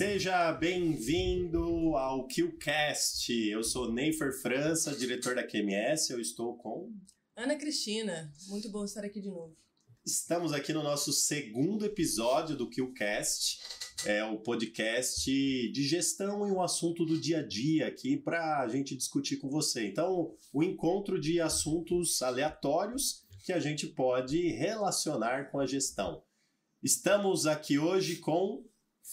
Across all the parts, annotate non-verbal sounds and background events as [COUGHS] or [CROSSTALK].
Seja bem-vindo ao QCast. Eu sou Neifer França, diretor da QMS. Eu estou com Ana Cristina. Muito bom estar aqui de novo. Estamos aqui no nosso segundo episódio do QCast, é o podcast de gestão e um assunto do dia a dia aqui para a gente discutir com você. Então, o encontro de assuntos aleatórios que a gente pode relacionar com a gestão. Estamos aqui hoje com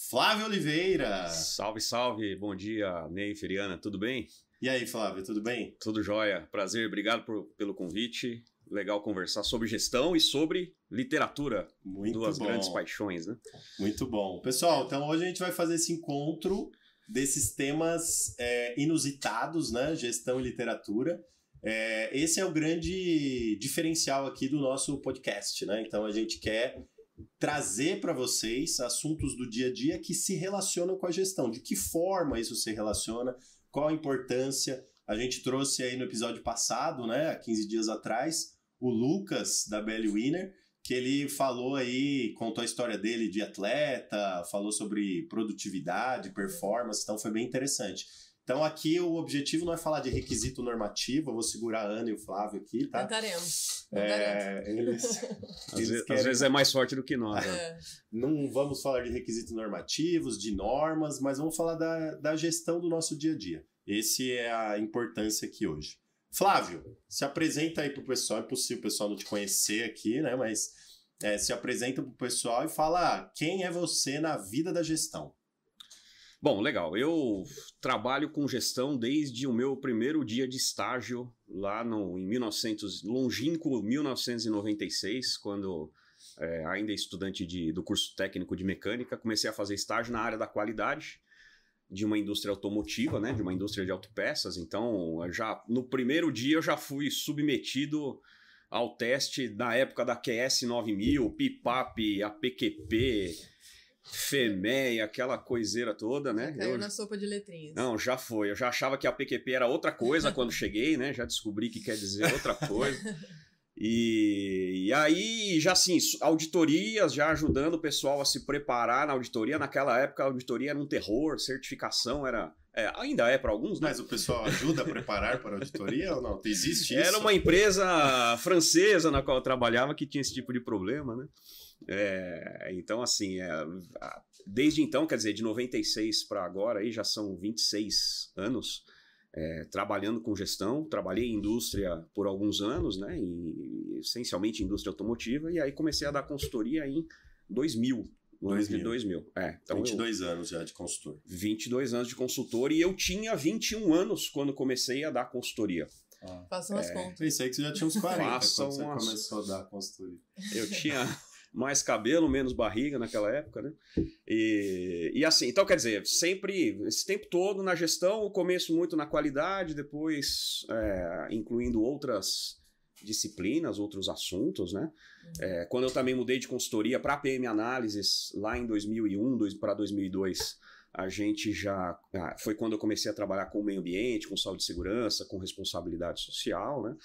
Flávio Oliveira. Salve, salve. Bom dia, Ney, Feriana, tudo bem? E aí, Flávio, tudo bem? Tudo jóia. Prazer, obrigado por, pelo convite. Legal conversar sobre gestão e sobre literatura. Muito Duas bom. grandes paixões, né? Muito bom. Pessoal, então hoje a gente vai fazer esse encontro desses temas é, inusitados, né? Gestão e literatura. É, esse é o grande diferencial aqui do nosso podcast, né? Então a gente quer trazer para vocês assuntos do dia a dia que se relacionam com a gestão. De que forma isso se relaciona, qual a importância. A gente trouxe aí no episódio passado, né, há 15 dias atrás, o Lucas da BL Winner, que ele falou aí, contou a história dele de atleta, falou sobre produtividade, performance, então foi bem interessante. Então aqui o objetivo não é falar de requisito normativo, eu vou segurar a Ana e o Flávio aqui, tá? Tentaremos. É, eles, [LAUGHS] Às, eles vezes, querem- às vezes é mais forte do que nós. né? É. não vamos falar de requisitos normativos, de normas, mas vamos falar da, da gestão do nosso dia a dia. Esse é a importância aqui hoje. Flávio, se apresenta aí pro pessoal. É possível o pessoal não te conhecer aqui, né? Mas é, se apresenta pro pessoal e fala ah, quem é você na vida da gestão. Bom, legal. Eu trabalho com gestão desde o meu primeiro dia de estágio lá no, em 1900, longínquo 1996, quando é, ainda estudante de, do curso técnico de mecânica, comecei a fazer estágio na área da qualidade de uma indústria automotiva, né, de uma indústria de autopeças. Então, já no primeiro dia eu já fui submetido ao teste da época da QS 9000, PIPAP, APQP, FEMEI, aquela coiseira toda, né? Caiu Eu- na sopa de letrinhas. não, já foi. Eu já achava que a PQP era outra coisa quando [LAUGHS] cheguei, né? Já descobri que quer dizer outra [LAUGHS] coisa. E, e aí, já assim, auditorias, já ajudando o pessoal a se preparar na auditoria. Naquela época, a auditoria era um terror, certificação era. é, ainda é para alguns, né? Mas o pessoal ajuda a preparar para a auditoria ou não? Existe isso? Era uma empresa francesa na qual eu trabalhava que tinha esse tipo de problema, né? É, então, assim, é, desde então, quer dizer, de 96 para agora, aí já são 26 anos é, trabalhando com gestão. Trabalhei em indústria por alguns anos, né? E, essencialmente indústria automotiva, e aí comecei a dar consultoria em 2000. No ano de 2000. 2000. É, então eu- 22 anos já de consultor. 22 anos de consultor e eu tinha 21 anos quando comecei a dar consultoria. Façam as contas. Pensei que você já tinha uns 40 Façam quando você umas- começou a dar consultoria. Eu tinha mais cabelo, menos barriga naquela época, né? E, e assim, então quer dizer, sempre, esse tempo todo na gestão, o começo muito na qualidade, depois é, incluindo outras disciplinas, outros assuntos, né? É, quando eu também mudei de consultoria para PM Análises, lá em 2001 para 2002, a gente já. ah, Foi quando eu comecei a trabalhar com o meio ambiente, com saúde e segurança, com responsabilidade social, né?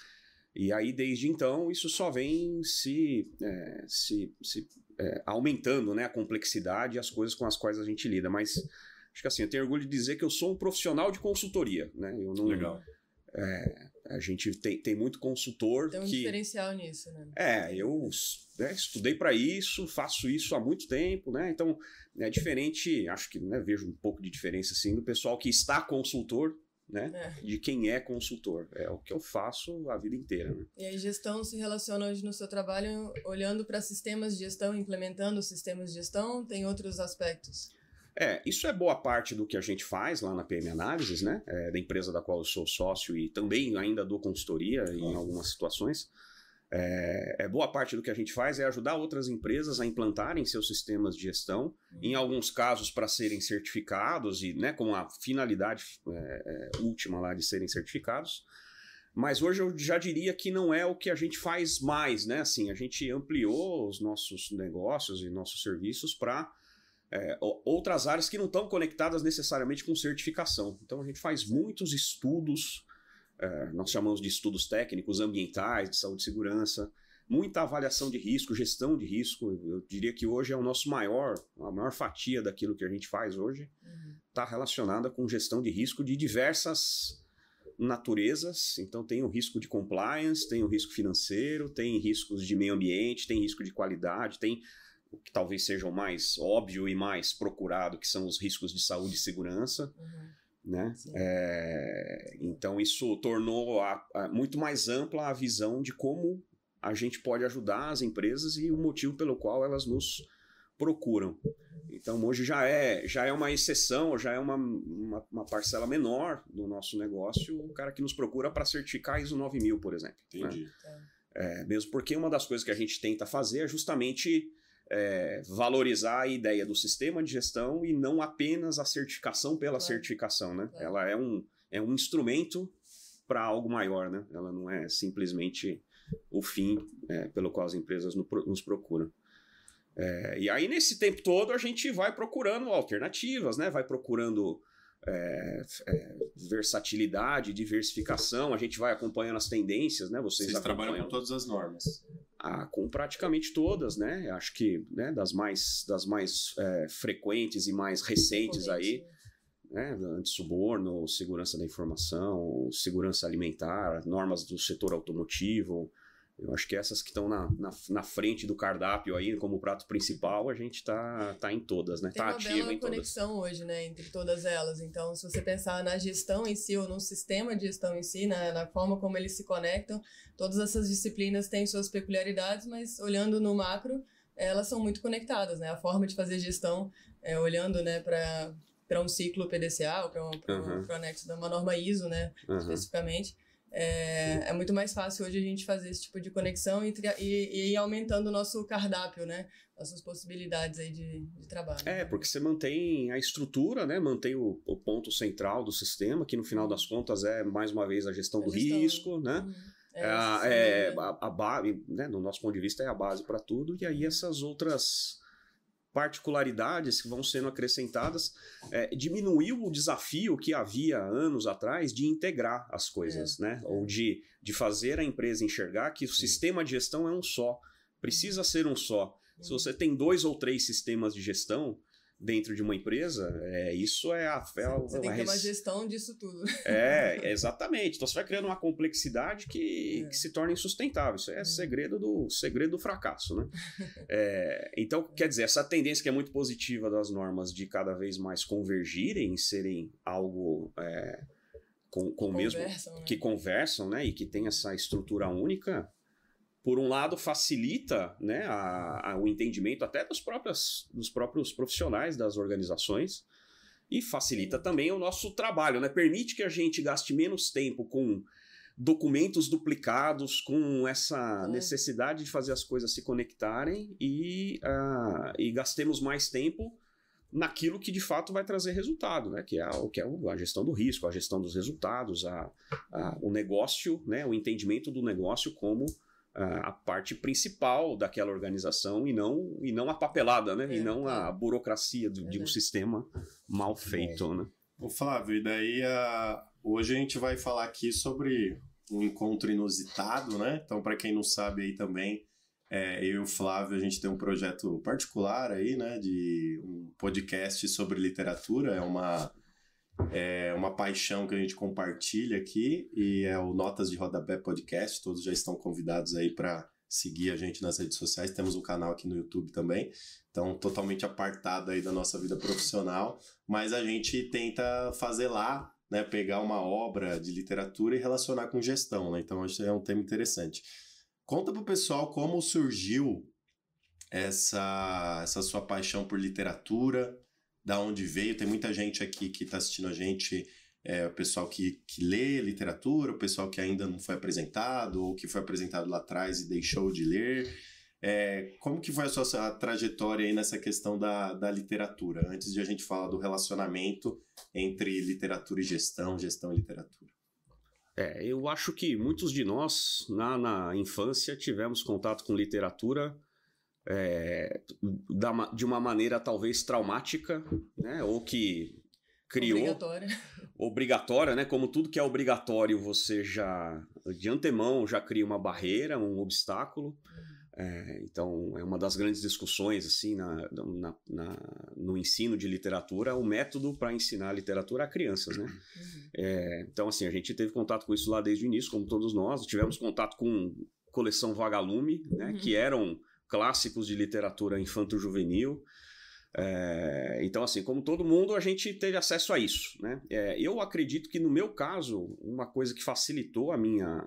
E aí, desde então, isso só vem se, é, se, se, é, aumentando né, a complexidade e as coisas com as quais a gente lida. Mas acho que assim, eu tenho orgulho de dizer que eu sou um profissional de consultoria. Né? Eu não, Legal. A gente tem, tem muito consultor Tem um que. diferencial nisso, né? É, eu né, estudei para isso, faço isso há muito tempo, né? Então é diferente, acho que né, vejo um pouco de diferença assim do pessoal que está consultor, né? É. De quem é consultor. É o que eu faço a vida inteira. Né? E aí, gestão se relaciona hoje no seu trabalho olhando para sistemas de gestão, implementando sistemas de gestão, tem outros aspectos. É, isso é boa parte do que a gente faz lá na PM Análises, né? É, da empresa da qual eu sou sócio e também ainda dou consultoria em algumas situações. É, é boa parte do que a gente faz é ajudar outras empresas a implantarem seus sistemas de gestão, em alguns casos para serem certificados e né, com a finalidade é, é, última lá de serem certificados. Mas hoje eu já diria que não é o que a gente faz mais, né? Assim, a gente ampliou os nossos negócios e nossos serviços para é, outras áreas que não estão conectadas necessariamente com certificação. Então a gente faz muitos estudos, é, nós chamamos de estudos técnicos, ambientais, de saúde e segurança. muita avaliação de risco, gestão de risco. Eu diria que hoje é o nosso maior, a maior fatia daquilo que a gente faz hoje está uhum. relacionada com gestão de risco de diversas naturezas. Então tem o risco de compliance, tem o risco financeiro, tem riscos de meio ambiente, tem risco de qualidade, tem o que talvez seja o mais óbvio e mais procurado, que são os riscos de saúde e segurança. Uhum. Né? É, então isso tornou a, a, muito mais ampla a visão de como a gente pode ajudar as empresas e o motivo pelo qual elas nos procuram. Então hoje já é, já é uma exceção, já é uma, uma, uma parcela menor do nosso negócio o cara que nos procura para certificar ISO 9000, por exemplo. Né? Entendi. Né? É, mesmo porque uma das coisas que a gente tenta fazer é justamente é, valorizar a ideia do sistema de gestão e não apenas a certificação pela claro. certificação, né? Claro. Ela é um, é um instrumento para algo maior, né? Ela não é simplesmente o fim é, pelo qual as empresas no, nos procuram. É, e aí, nesse tempo todo, a gente vai procurando alternativas, né? Vai procurando é, é, versatilidade, diversificação, a gente vai acompanhando as tendências, né? Vocês, Vocês trabalham com todas as normas. Ah, com praticamente todas, né? Acho que né, das mais, das mais é, frequentes e mais recentes aí, né? Antissuborno, segurança da informação, segurança alimentar, normas do setor automotivo, eu acho que essas que estão na, na, na, frente do cardápio aí, como prato principal, a gente tá, tá em todas, né? Tem tá uma ativo bela conexão todas. hoje, né, entre todas elas. Então, se você pensar na gestão em si, ou no sistema de gestão em si, na, na forma como eles se conectam, todas essas disciplinas têm suas peculiaridades, mas olhando no macro, elas são muito conectadas, né? A forma de fazer gestão, é, olhando, né, para para um ciclo PDCA, ou para um, uhum. um anexo da uma norma ISO, né, uhum. especificamente, é, é, muito mais fácil hoje a gente fazer esse tipo de conexão e, e, e ir aumentando o nosso cardápio, né? Nossas possibilidades aí de, de trabalho. É, porque você mantém a estrutura, né? Mantém o, o, ponto central do sistema, que no final das contas é, mais uma vez, a gestão a do gestão. risco, né? Uhum. É, é, é a, a base, né, no nosso ponto de vista, é a base para tudo, e aí essas outras particularidades que vão sendo acrescentadas, é, diminuiu o desafio que havia anos atrás de integrar as coisas, é. né? Ou de, de fazer a empresa enxergar que o Sim. sistema de gestão é um só, precisa ser um só. Se você tem dois ou três sistemas de gestão, dentro de uma empresa, é, isso é a fé. Você tem que ter uma gestão disso tudo. É, [LAUGHS] exatamente. Então você vai criando uma complexidade que, é. que se torna insustentável. Isso é uhum. segredo do segredo do fracasso, né? [LAUGHS] é, então, quer dizer, essa tendência que é muito positiva das normas de cada vez mais convergirem, serem algo é, com, com o mesmo né? que conversam, né? E que tem essa estrutura única por um lado, facilita né, a, a, o entendimento até dos, próprios, dos próprios profissionais das organizações e facilita também o nosso trabalho, né? Permite que a gente gaste menos tempo com documentos duplicados, com essa é. necessidade de fazer as coisas se conectarem e, uh, e gastemos mais tempo naquilo que de fato vai trazer resultado, né? Que é o que é a gestão do risco, a gestão dos resultados, a, a, o negócio, né? O entendimento do negócio como a parte principal daquela organização e não, e não a papelada, né? É, e não a burocracia do, de um sistema mal feito, né? Ô Flávio, e daí a... hoje a gente vai falar aqui sobre um encontro inusitado, né? Então, para quem não sabe aí também, é, eu e o Flávio, a gente tem um projeto particular aí, né? De um podcast sobre literatura, é uma é uma paixão que a gente compartilha aqui e é o Notas de Rodapé Podcast. Todos já estão convidados aí para seguir a gente nas redes sociais. Temos um canal aqui no YouTube também, então totalmente apartado aí da nossa vida profissional, mas a gente tenta fazer lá, né, pegar uma obra de literatura e relacionar com gestão, né? Então que é um tema interessante. Conta pro pessoal como surgiu essa essa sua paixão por literatura, da onde veio. Tem muita gente aqui que está assistindo a gente, é, o pessoal que, que lê literatura, o pessoal que ainda não foi apresentado, ou que foi apresentado lá atrás e deixou de ler. É, como que foi a sua trajetória aí nessa questão da, da literatura, antes de a gente falar do relacionamento entre literatura e gestão, gestão e literatura? É, eu acho que muitos de nós, na, na infância, tivemos contato com literatura é, da, de uma maneira talvez traumática, né? Ou que criou. Obrigatória. obrigatória, né? Como tudo que é obrigatório, você já de antemão já cria uma barreira, um obstáculo. É, então, é uma das grandes discussões assim na, na, na no ensino de literatura, o método para ensinar literatura a crianças, né? Uhum. É, então, assim, a gente teve contato com isso lá desde o início, como todos nós. Tivemos contato com coleção Vagalume, né? Uhum. Que eram clássicos de literatura infanto-juvenil. É, então, assim, como todo mundo, a gente teve acesso a isso, né? É, eu acredito que no meu caso, uma coisa que facilitou a minha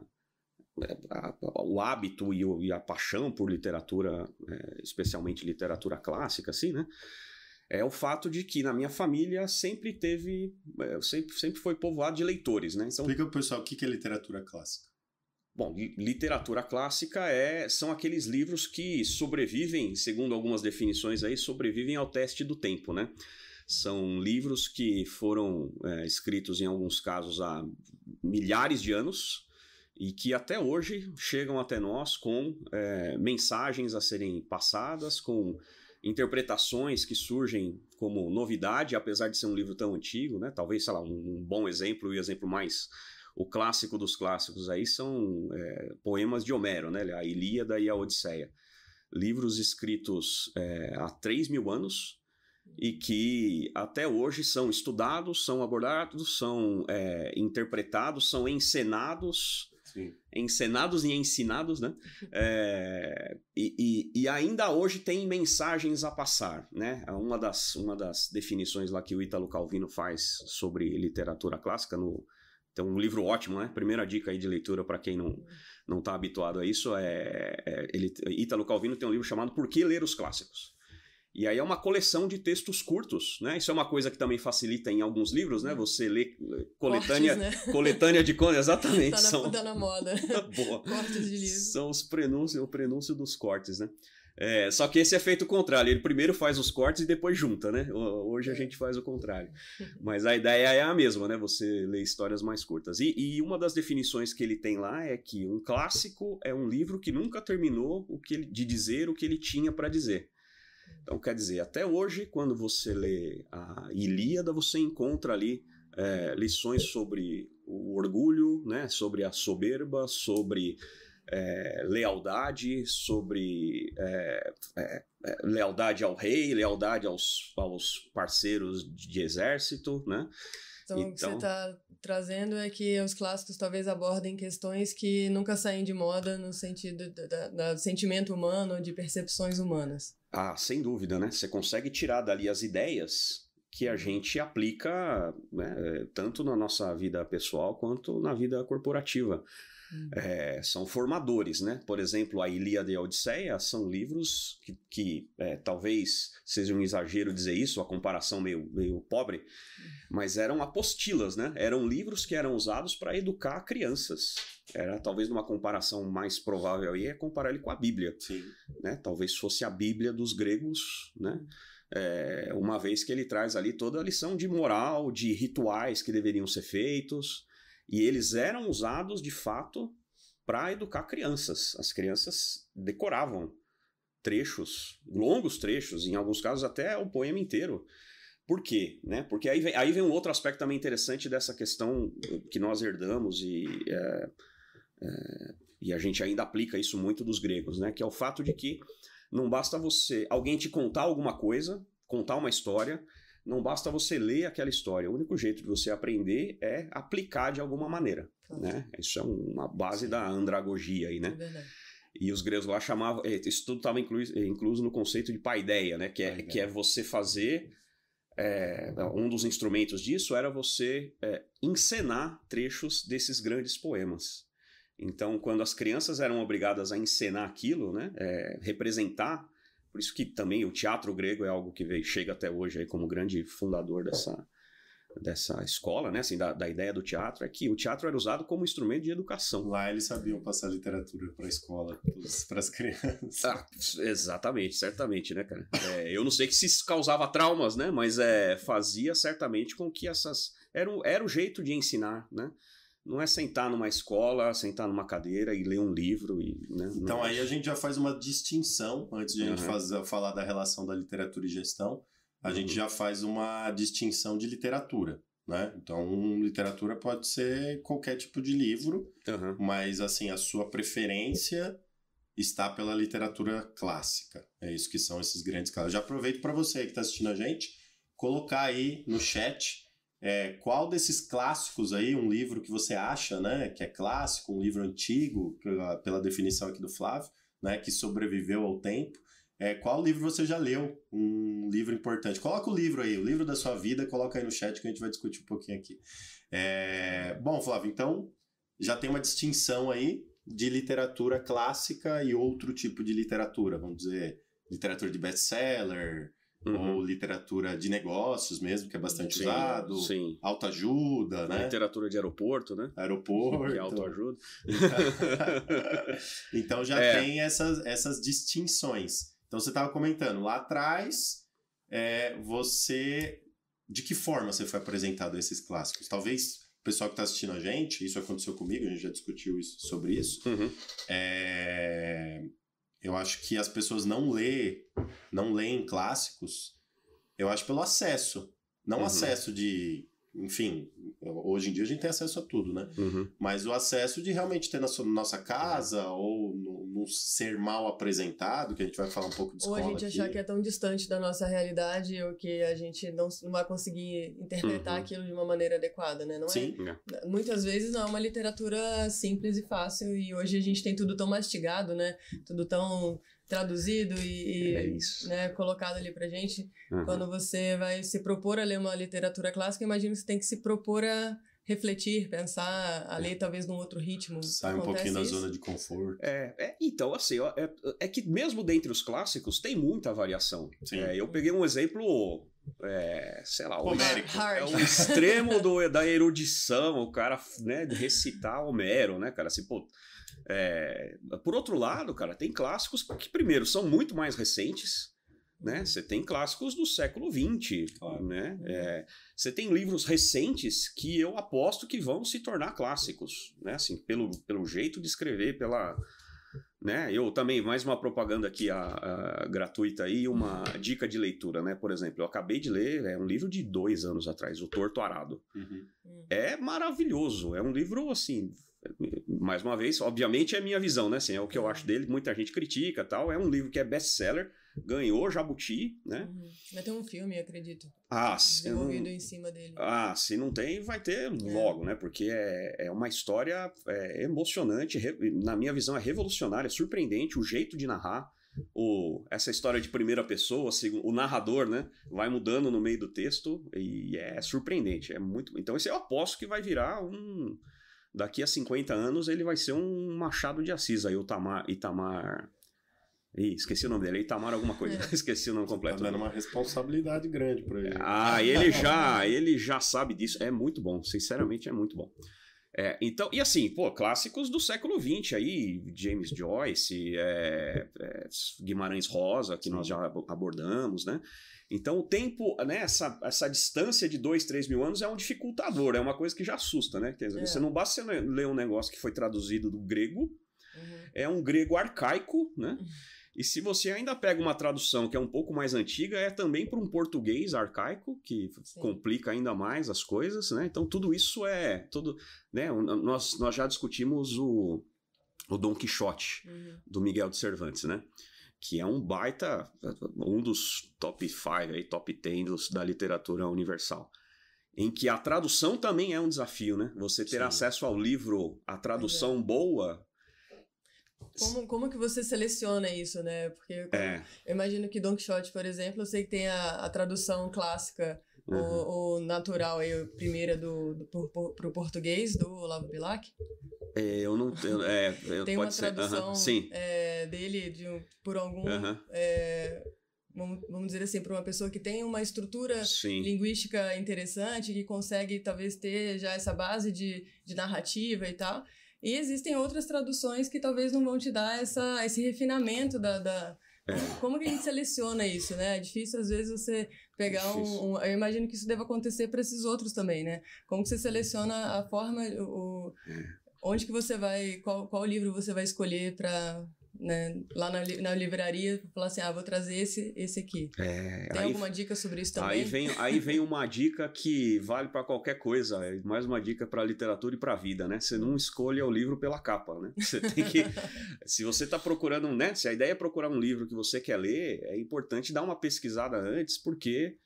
é, o hábito e, e, a paixão por literatura, é, especialmente literatura clássica, assim, né? É o fato de que na minha família sempre teve, é, sempre, sempre foi povoado de leitores, né? Então, Explica pro pessoal o que é literatura clássica. Bom, literatura clássica é, são aqueles livros que sobrevivem, segundo algumas definições aí, sobrevivem ao teste do tempo, né? São livros que foram é, escritos em alguns casos há milhares de anos e que até hoje chegam até nós com é, mensagens a serem passadas, com interpretações que surgem como novidade, apesar de ser um livro tão antigo, né? Talvez, sei lá, um, um bom exemplo e exemplo mais o clássico dos clássicos aí são é, poemas de Homero, né? A Ilíada e a Odisseia. Livros escritos é, há 3 mil anos e que até hoje são estudados, são abordados, são é, interpretados, são encenados. Sim. Encenados e ensinados, né? [LAUGHS] É, e, e, e, ainda hoje tem mensagens a passar, né? Uma das, uma das definições lá que o Ítalo Calvino faz sobre literatura clássica no, então, um livro ótimo, né? Primeira dica aí de leitura para quem não não está habituado a isso é, é ele Ítalo Calvino tem um livro chamado Por que ler os clássicos. E aí é uma coleção de textos curtos, né? Isso é uma coisa que também facilita em alguns livros, né? Você lê coletânea, Cortes, né? [LAUGHS] coletânea de contas, exatamente. tá, na, são... tá na moda. [LAUGHS] Boa. Cortes de livros. São os prenúncios, o prenúncio dos cortes, né? É, só que esse é feito o contrário. Ele primeiro faz os cortes e depois junta, né? Hoje a gente faz o contrário. [LAUGHS] Mas a ideia é a mesma, né? Você lê histórias mais curtas. E, e, uma das definições que ele tem lá é que um clássico é um livro que nunca terminou o que ele, de dizer o que ele tinha para dizer. Então, quer dizer, até hoje, quando você lê a Ilíada, você encontra ali é, lições sobre o orgulho, né? Sobre a soberba, sobre é, lealdade, sobre é, é, é, lealdade ao rei, lealdade aos, aos parceiros de exército, né? Então, então, o que você está então trazendo é que os clássicos talvez abordem questões que nunca saem de moda no sentido do sentimento humano, de percepções humanas. Ah, sem dúvida, né? Você consegue tirar dali as ideias que a gente aplica né, tanto na nossa vida pessoal quanto na vida corporativa. Uhum. É, são formadores, né? Por exemplo, a Ilíada e a Odisseia são livros que, que é, talvez seja um exagero dizer isso, a comparação meio, meio pobre, uhum. mas eram apostilas, né? Eram livros que eram usados para educar crianças. Era talvez uma comparação mais provável aí é comparar ele com a Bíblia, Sim. né? Talvez fosse a Bíblia dos gregos, né? É, uma vez que ele traz ali toda a lição de moral, de rituais que deveriam ser feitos, e eles eram usados de fato para educar crianças. As crianças decoravam trechos, longos trechos, em alguns casos até o poema inteiro. Por quê? Né? Porque aí vem, aí vem um outro aspecto também interessante dessa questão que nós herdamos e, é, é, e a gente ainda aplica isso muito dos gregos, né? que é o fato de que não basta você alguém te contar alguma coisa, contar uma história, não basta você ler aquela história. O único jeito de você aprender é aplicar de alguma maneira. Né? Isso é uma base da andragogia aí, né? É e os gregos lá chamavam. É, isso tudo estava incluso, incluso no conceito de paideia, né? Que é, que é você fazer. É, um dos instrumentos disso era você é, encenar trechos desses grandes poemas. Então, quando as crianças eram obrigadas a encenar aquilo, né, é, representar por isso que também o teatro grego é algo que veio, chega até hoje aí como grande fundador dessa, dessa escola, né? Assim, da, da ideia do teatro, é que o teatro era usado como instrumento de educação. Lá eles sabiam passar literatura para a escola, para as crianças. Ah, exatamente, certamente, né, cara? É, eu não sei que se isso causava traumas, né? Mas é, fazia certamente com que essas. Era, era o jeito de ensinar, né? Não é sentar numa escola, sentar numa cadeira e ler um livro. E, né? Então aí a gente já faz uma distinção, antes de a gente fazer, falar da relação da literatura e gestão, a uhum. gente já faz uma distinção de literatura. né? Então, literatura pode ser qualquer tipo de livro, Aham. mas assim, a sua preferência está pela literatura clássica. É isso que são esses grandes clássicos. Já aproveito para você que está assistindo a gente, colocar aí no chat é, qual desses clássicos aí, um livro que você acha, né, que é clássico, um livro antigo, pela, definição aqui do Flávio, né, que sobreviveu ao tempo. É, qual livro você já leu? Um livro importante. Coloca o livro aí, o livro da sua vida, coloca aí no chat que a gente vai discutir um pouquinho aqui. É, bom, Flávio, então já tem uma distinção aí de literatura clássica e outro tipo de literatura, vamos dizer, literatura de best-seller Uhum. ou literatura de negócios mesmo, que é bastante Sim, usado, Sim. autoajuda, né? Literatura de aeroporto, né? Aeroporto. Que é autoajuda. [LAUGHS] então já É. tem essas, essas distinções. Então você estava comentando, lá atrás, é, você. De que forma você foi apresentado a esses clássicos? Talvez o pessoal que está assistindo a gente, isso aconteceu comigo, a gente já discutiu isso, sobre isso. Uhum. É, eu acho que as pessoas não lê, não leem clássicos, eu acho pelo acesso. Não Uhum. acesso de. Enfim, hoje em dia a gente tem acesso a tudo, né? Uhum. Mas o acesso de realmente ter na sua- nossa casa ou no, no ser mal apresentado, que a gente vai falar um pouco de Ou a gente aqui. achar que é tão distante da nossa realidade ou que a gente não, não vai conseguir interpretar Uhum. aquilo de uma maneira adequada, né? Não Sim, é, muitas vezes não é uma literatura simples e fácil e hoje a gente tem tudo tão mastigado, né? Tudo tão traduzido e, e, É né, colocado ali pra gente. Uhum. Quando você vai se propor a ler uma literatura clássica, imagino que você tem que se propor a refletir, pensar, a ler talvez num outro ritmo. sai um Acontece pouquinho da isso? zona de conforto. É, é, então, assim, ó, é, é que mesmo dentre os clássicos tem muita variação. Sim. É, eu peguei um exemplo, é, sei lá, o, Homérico. é Hard. o extremo do, da erudição, o cara né, de recitar Homero, né, cara? Assim, pô, é, por outro lado, cara, tem clássicos que, primeiro, são muito mais recentes, né? Você tem clássicos do século XX, Claro. né? É, você tem livros recentes que eu aposto que vão se tornar clássicos, né? Assim, pelo, pelo jeito de escrever, pela... Né? Eu também, mais uma propaganda aqui a, a- gratuita aí, uma dica de leitura, né? Por exemplo, eu acabei de ler, é um livro de dois anos atrás, O Torto Arado. Uhum. É maravilhoso, é um livro, assim, mais uma vez, obviamente é minha visão, né? Assim, é o que eu acho dele, muita gente critica tal. É um livro que é best-seller, ganhou Jabuti, né? Uhum. Vai ter um filme, acredito, Ah, não, desenvolvido em cima dele. ah, se não tem, vai ter logo, né? Porque é, é uma história é, emocionante, re- na minha visão é revolucionária, surpreendente, o jeito de narrar. O, essa história de primeira pessoa, assim, o narrador, né? Vai mudando no meio do texto e é surpreendente. É muito. Então, esse eu aposto que vai virar um. Daqui a 50 anos ele vai ser um Machado de Assis aí, o Tamar, Itamar. Ih, esqueci o nome dele, Itamar alguma coisa. [LAUGHS] esqueci o nome Tá completo. dando uma responsabilidade grande pra ele. Ah, ele já, ele já sabe disso. É muito bom, sinceramente é muito bom. É, então, e assim, pô, clássicos do século XX aí, James Joyce, é, é, Guimarães Rosa, que nós já abo- abordamos, né? Então, o tempo, né, essa, essa distância de dois, três mil anos é um dificultador, é uma coisa que já assusta, né? Quer dizer, É. você não basta você ler um negócio que foi traduzido do grego, Uhum. é um grego arcaico, né? E se você ainda pega uma tradução que é um pouco mais antiga, é também para um português arcaico, que Sim. complica ainda mais as coisas, né? Então tudo isso é. Tudo, né? Nós, nós já discutimos o, o Dom Quixote, Uhum. do Miguel de Cervantes, né? Que é um baita, um dos top 5 aí, top 10 dos, da literatura universal. Em que a tradução também é um desafio, né? Você ter Sim. acesso ao livro, a tradução boa. Como, como que você seleciona isso, né? Porque É. eu imagino que Don Quixote, por exemplo, eu sei que tem a, a tradução clássica, uhum. o, o natural, aí, a primeira do, do, por- por- pro português, do Olavo Bilac. É, eu não. Eu, é, Tem uma ser. tradução Sim. é, dele de um- por algum. é, vamos, vamos dizer assim, para uma pessoa que tem uma estrutura Sim. linguística interessante, que consegue talvez ter já essa base de, de narrativa e tal. E existem outras traduções que talvez não vão te dar essa, esse refinamento da. da- É. Como que a gente seleciona isso, né? É difícil, às vezes, você pegar um, um- Eu imagino que isso deva acontecer para esses outros também, né? Como que você seleciona a forma, o, o- É. onde que você vai. Qual, qual livro você vai escolher para né, lá na, na livraria, falar assim, ah, vou trazer esse, esse aqui. É, Tem aí, alguma dica sobre isso também? aí vem, aí vem uma dica que vale para qualquer coisa, é mais uma dica para literatura e para a vida, né? Você não escolha o livro pela capa, né? Você tem que, [LAUGHS] se você está procurando, né? Se a ideia é procurar um livro que você quer ler, é importante dar uma pesquisada antes, porque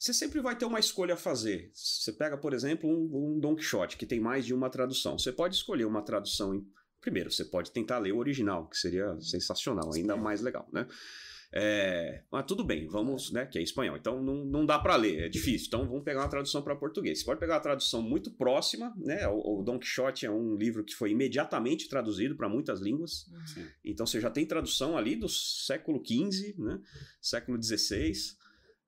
você sempre vai ter uma escolha a fazer. Você pega, por exemplo, um, um Don Quixote, que tem mais de uma tradução. Você pode escolher uma tradução em Primeiro, você pode tentar ler o original, que seria sensacional, ainda mais legal, né? É, mas tudo bem, vamos, né? Que é espanhol. Então não, não dá para ler, é difícil. Então vamos pegar uma tradução para português. Você pode pegar uma tradução muito próxima, né? O, o Don Quixote é um livro que foi imediatamente traduzido para muitas línguas. Sim. Então você já tem tradução ali do século XV, né? Século XVI.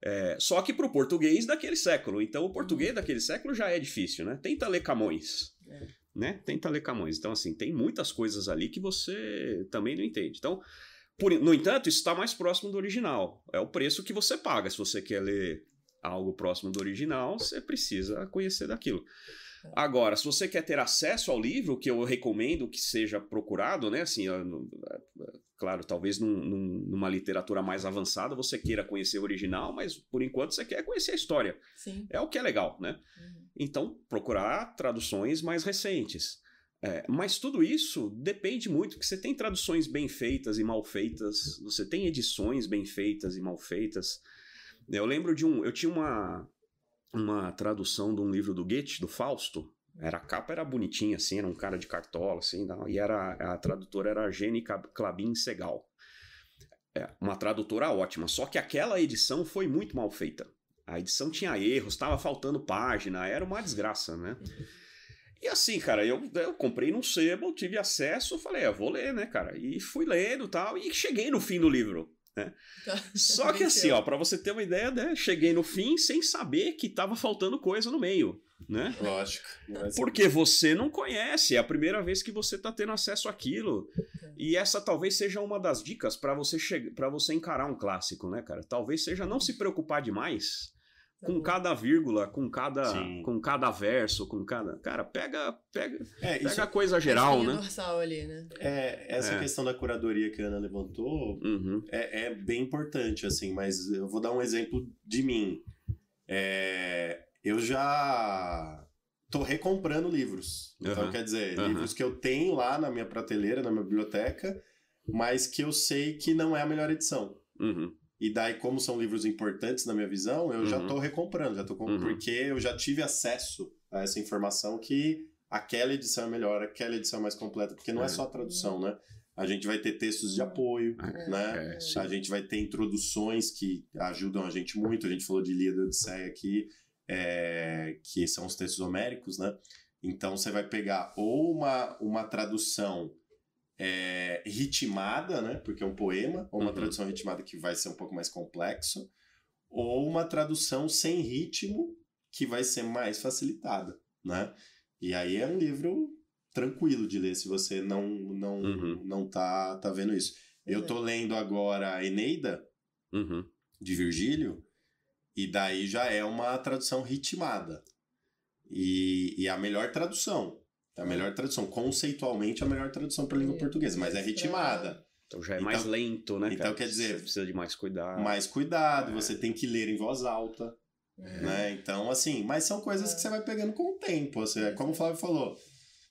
É, só que para o português daquele século. Então o português daquele século já é difícil, né? Tenta ler Camões. É. Né? Tenta ler Camões. Então, assim, tem muitas coisas ali que você também não entende. Então, por, no entanto, isso está mais próximo do original. É o preço que você paga. Se você quer ler algo próximo do original, você precisa conhecer daquilo. Agora, se você quer ter acesso ao livro, que eu recomendo que seja procurado, né? Assim, eu- eu- claro, talvez num- numa literatura mais avançada você queira conhecer o original, mas por enquanto você quer conhecer a história. Sim. É o que é legal, né? Uhum. Então, procurar traduções mais recentes. É, mas tudo isso depende muito, porque você tem traduções bem feitas e mal feitas, você tem edições bem feitas e mal feitas. Eu lembro de um. Eu tinha uma, uma tradução de um livro do Goethe, do Fausto. Era, a capa era bonitinha, assim, era um cara de cartola, assim, e era, a tradutora era Jenny Cab- Clabin Segal. É, uma tradutora ótima, só que aquela edição foi muito mal feita. A edição tinha erros, estava faltando página, era uma desgraça, né? E assim, cara, eu, eu comprei num sebo, tive acesso, falei, eu vou ler, né, cara? E fui lendo tal, e cheguei no fim do livro. Tá. [LAUGHS] Só que assim, ó, pra você ter uma ideia, né, cheguei no fim sem saber que tava faltando coisa no meio, né? Lógico. Porque você não conhece, é a primeira vez que você tá tendo acesso àquilo. E essa talvez seja uma das dicas pra você para você encarar um clássico, né, cara? Talvez seja não se preocupar demais Tá com bom. cada vírgula, com cada Sim. com cada verso, com cada, cara, pega pega É, isso pega a coisa geral, né? dorsal ali, né? é essa É. questão da curadoria que a Ana levantou Uhum. é, é bem importante, assim, mas eu vou dar um exemplo de mim. É, eu já tô recomprando livros. Então, Aham. quer dizer, Aham. livros que eu tenho lá na minha prateleira, na minha biblioteca, mas que eu sei que não é a melhor edição. Uhum. E daí, como são livros importantes na minha visão, eu já Uhum. tô recomprando, já tô com... Uhum. porque eu já tive acesso a essa informação que aquela edição é melhor, aquela edição é mais completa, porque não é, É. só a tradução, né? A gente vai ter textos de apoio, É, né? é. A gente vai ter introduções que ajudam a gente muito. A gente falou de e Odisseia aqui, é, que são os textos homéricos, né? Então você vai pegar ou uma, uma tradução é, ritmada, né? Porque é um poema, ou uma Uhum. tradução ritmada que vai ser um pouco mais complexo, ou uma tradução sem ritmo que vai ser mais facilitada, né? E aí é um livro tranquilo de ler se você não não Uhum. não tá tá vendo isso. Eu tô lendo agora a Eneida Uhum. de Virgílio e daí já é uma tradução ritmada. E, e a melhor tradução. A melhor tradução, conceitualmente a melhor tradução para a língua E- portuguesa, mas é ritmada. Então já é Então- mais lento, né, então cara? quer dizer- Você precisa de mais cuidado. Mais cuidado, É. você tem que ler em voz alta. É. né? Então, assim, mas são coisas É. que você vai pegando com o tempo. Assim, é como o Flávio falou,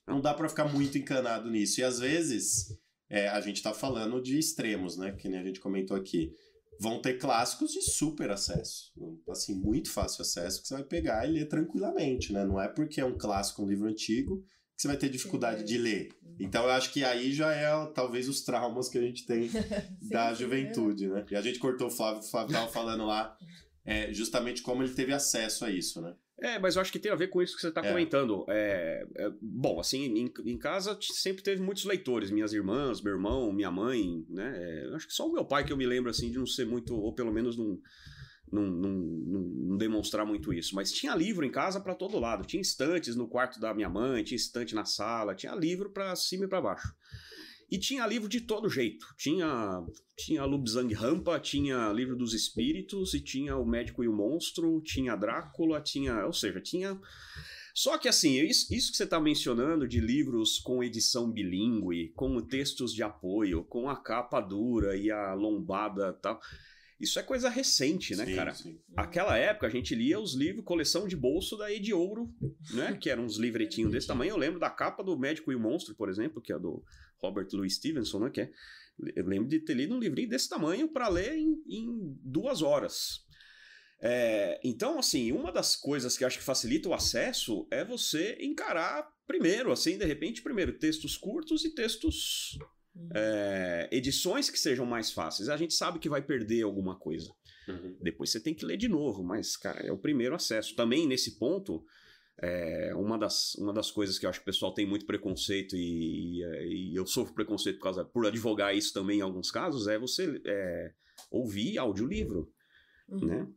não dá pra ficar muito encanado nisso. E às vezes, é, a gente tá falando de extremos, né? Que nem a gente comentou aqui. Vão ter clássicos de super acesso. Assim, muito fácil acesso, que você vai pegar e ler tranquilamente, né? Não é porque é um clássico, um livro antigo, que você vai ter dificuldade Sim. de ler. Então, eu acho que aí já é, talvez, os traumas que a gente tem [LAUGHS] da sim, juventude, né? E a gente cortou o Flávio, o Flávio tava falando lá é, justamente como ele teve acesso a isso, né? É, mas eu acho que tem a ver com isso que você está É. comentando. É, é, bom, assim, em, em casa sempre teve muitos leitores, minhas irmãs, meu irmão, minha mãe, né? É, acho que só o meu pai que eu me lembro, assim, de não ser muito, ou pelo menos não, não, não- não demonstrar muito isso. Mas tinha livro em casa para todo lado. Tinha estantes no quarto da minha mãe, tinha estante na sala, tinha livro para cima e para baixo. E tinha livro de todo jeito. Tinha tinha Lubzang Rampa, tinha Livro dos Espíritos e tinha O Médico e o Monstro, tinha Drácula, tinha, ou seja, tinha Só que assim, isso, que você está mencionando de livros com edição bilíngue, com textos de apoio, com a capa dura e a lombada tal. Isso é coisa recente, né, Sim, cara? sim. Aquela época a gente lia os livros, coleção de bolso da Edi Ouro, né? Que eram uns livretinhos desse tamanho. Eu lembro da capa do Médico e o Monstro, por exemplo, que é do Robert Louis Stevenson, né? Que é, eu lembro de ter lido um livrinho desse tamanho para ler em, em duas horas. É, então, assim, uma das coisas que acho que facilita o acesso é você encarar primeiro, assim, de repente, primeiro textos curtos e textos é, edições que sejam mais fáceis. A gente sabe que vai perder alguma coisa. Uhum. Depois você tem que ler de novo, mas, cara, é o primeiro acesso. Também nesse ponto, é, uma, das, uma das coisas que eu acho que o pessoal tem muito preconceito e, e- e eu sofro preconceito por, causa, por advogar isso também em alguns casos, é você é, ouvir audiolivro, Uhum. né?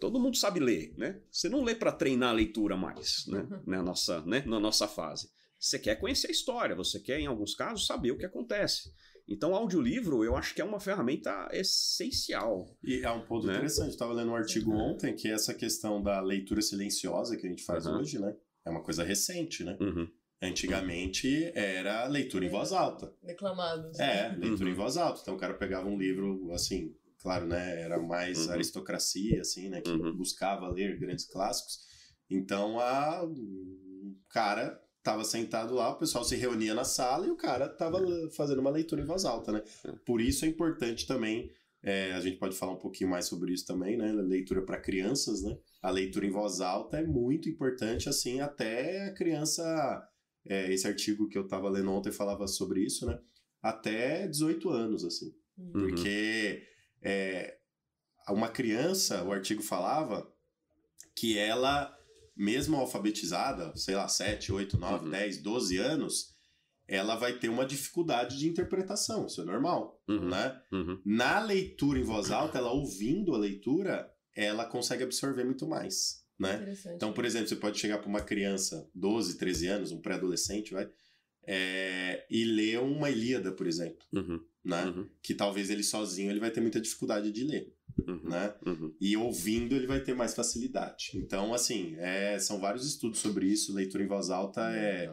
Todo mundo sabe ler, né? Você não lê para treinar a leitura mais, né? Uhum. Na, nossa, né? Na nossa fase. Você quer conhecer a história, você quer, em alguns casos, saber o que acontece. Então, audiolivro, eu acho que é uma ferramenta essencial. E é um ponto Né? interessante. Eu estava lendo um artigo ontem que é essa questão da leitura silenciosa que a gente faz Aham. hoje, né? É uma coisa recente, né? Uhum. Antigamente era leitura em voz alta. Declamados. É, leitura Uhum. em voz alta. Então o cara pegava um livro, assim, claro, né? Era mais Uhum. aristocracia, assim, né? Que Uhum. buscava ler grandes clássicos. Então a... o cara tava sentado lá, o pessoal se reunia na sala e o cara tava fazendo uma leitura em voz alta, né? É. Por isso é importante também, é, a gente pode falar um pouquinho mais sobre isso também, né? Leitura para crianças, né? A leitura em voz alta é muito importante, assim, até a criança. é, esse artigo que eu tava lendo ontem falava sobre isso, né? Até 18 anos, assim. Uhum. Porque é, uma criança, o artigo falava que ela, mesmo alfabetizada, sei lá, 7, 8, 9, Uhum. 10, 12 anos, ela vai ter uma dificuldade de interpretação, isso é normal, Uhum. né? Uhum. Na leitura em voz alta, ela ouvindo a leitura, ela consegue absorver muito mais, né? Então, por exemplo, você pode chegar para uma criança, 12, 13 anos, um pré-adolescente, vai, é, e ler uma Ilíada, por exemplo, Uhum. né? Uhum. Que talvez ele sozinho ele vai ter muita dificuldade de ler, Uhum. né? Uhum. E ouvindo ele vai ter mais facilidade. Então, assim, é, são vários estudos sobre isso. Leitura em voz alta é,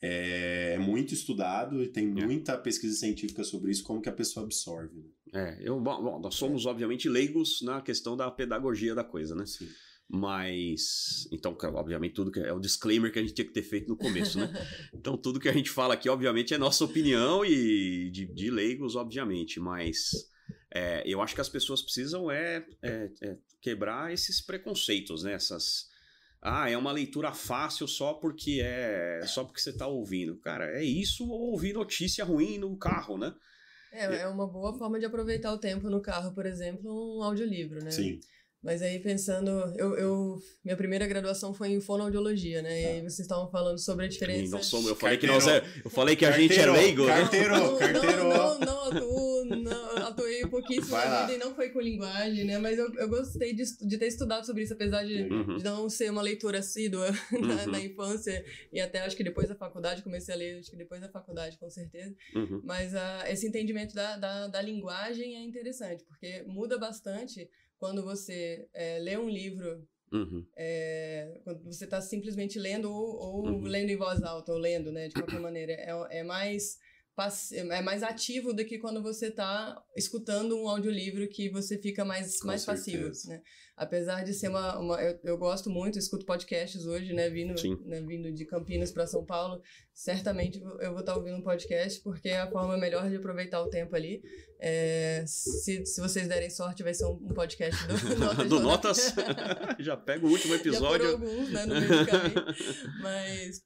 é, é muito estudado e tem muita pesquisa científica sobre isso, como que a pessoa absorve. Né? É, eu, bom, bom, nós somos obviamente leigos na questão da pedagogia da coisa, né? Assim. Mas, então, obviamente, tudo que é o disclaimer que a gente tinha que ter feito no começo, né? [LAUGHS] Então, tudo que a gente fala aqui, obviamente, é nossa opinião e de, de leigos, obviamente, mas é, eu acho que as pessoas precisam é, é- é quebrar esses preconceitos, né? Essas. Ah, é uma leitura fácil só porque é só porque você está ouvindo. Cara, é isso ou ouvir notícia ruim no carro, né? É, é uma boa forma de aproveitar o tempo no carro, por exemplo, um audiolivro, né? Sim. Mas aí pensando, eu, eu minha primeira graduação foi em fonoaudiologia, né? E aí vocês estavam falando sobre a E diferença. nós somos, eu falei que Carteiro. nós é, eu falei que a gente é Carteiro, leigo, né? carteiro. não, carteiro. Não, não, atuo, não, atuei pouquíssimo Vai na vida e não foi com linguagem, né? Mas eu, eu gostei de, de ter estudado sobre isso, apesar de, Uhum. de não ser uma leitura assídua [LAUGHS] na, Uhum. na infância e até acho que depois da faculdade, comecei a ler, acho que depois da faculdade, com certeza. Uhum. Mas ah, esse entendimento da, da, da linguagem é interessante, porque muda bastante quando você eh, lê um livro, Uhum. eh, quando você está simplesmente lendo ou, ou Uhum. lendo em voz alta, ou lendo, né, de qualquer [COUGHS] maneira. É, é mais é mais ativo do que quando você está escutando um audiolivro que você fica mais, Com mais passivo, né? Apesar de ser uma... uma eu, eu gosto muito, escuto podcasts hoje, né? Vindo, né, vindo de Campinas para São Paulo. Certamente eu vou estar ouvindo um podcast, porque é a forma melhor de aproveitar o tempo ali. É, se, se vocês derem sorte, vai ser um, um podcast do [LAUGHS] Notas. Do de Notas. Já pega o último episódio. [LAUGHS] Já foram alguns, né, no meio do caminho. [LAUGHS] Mas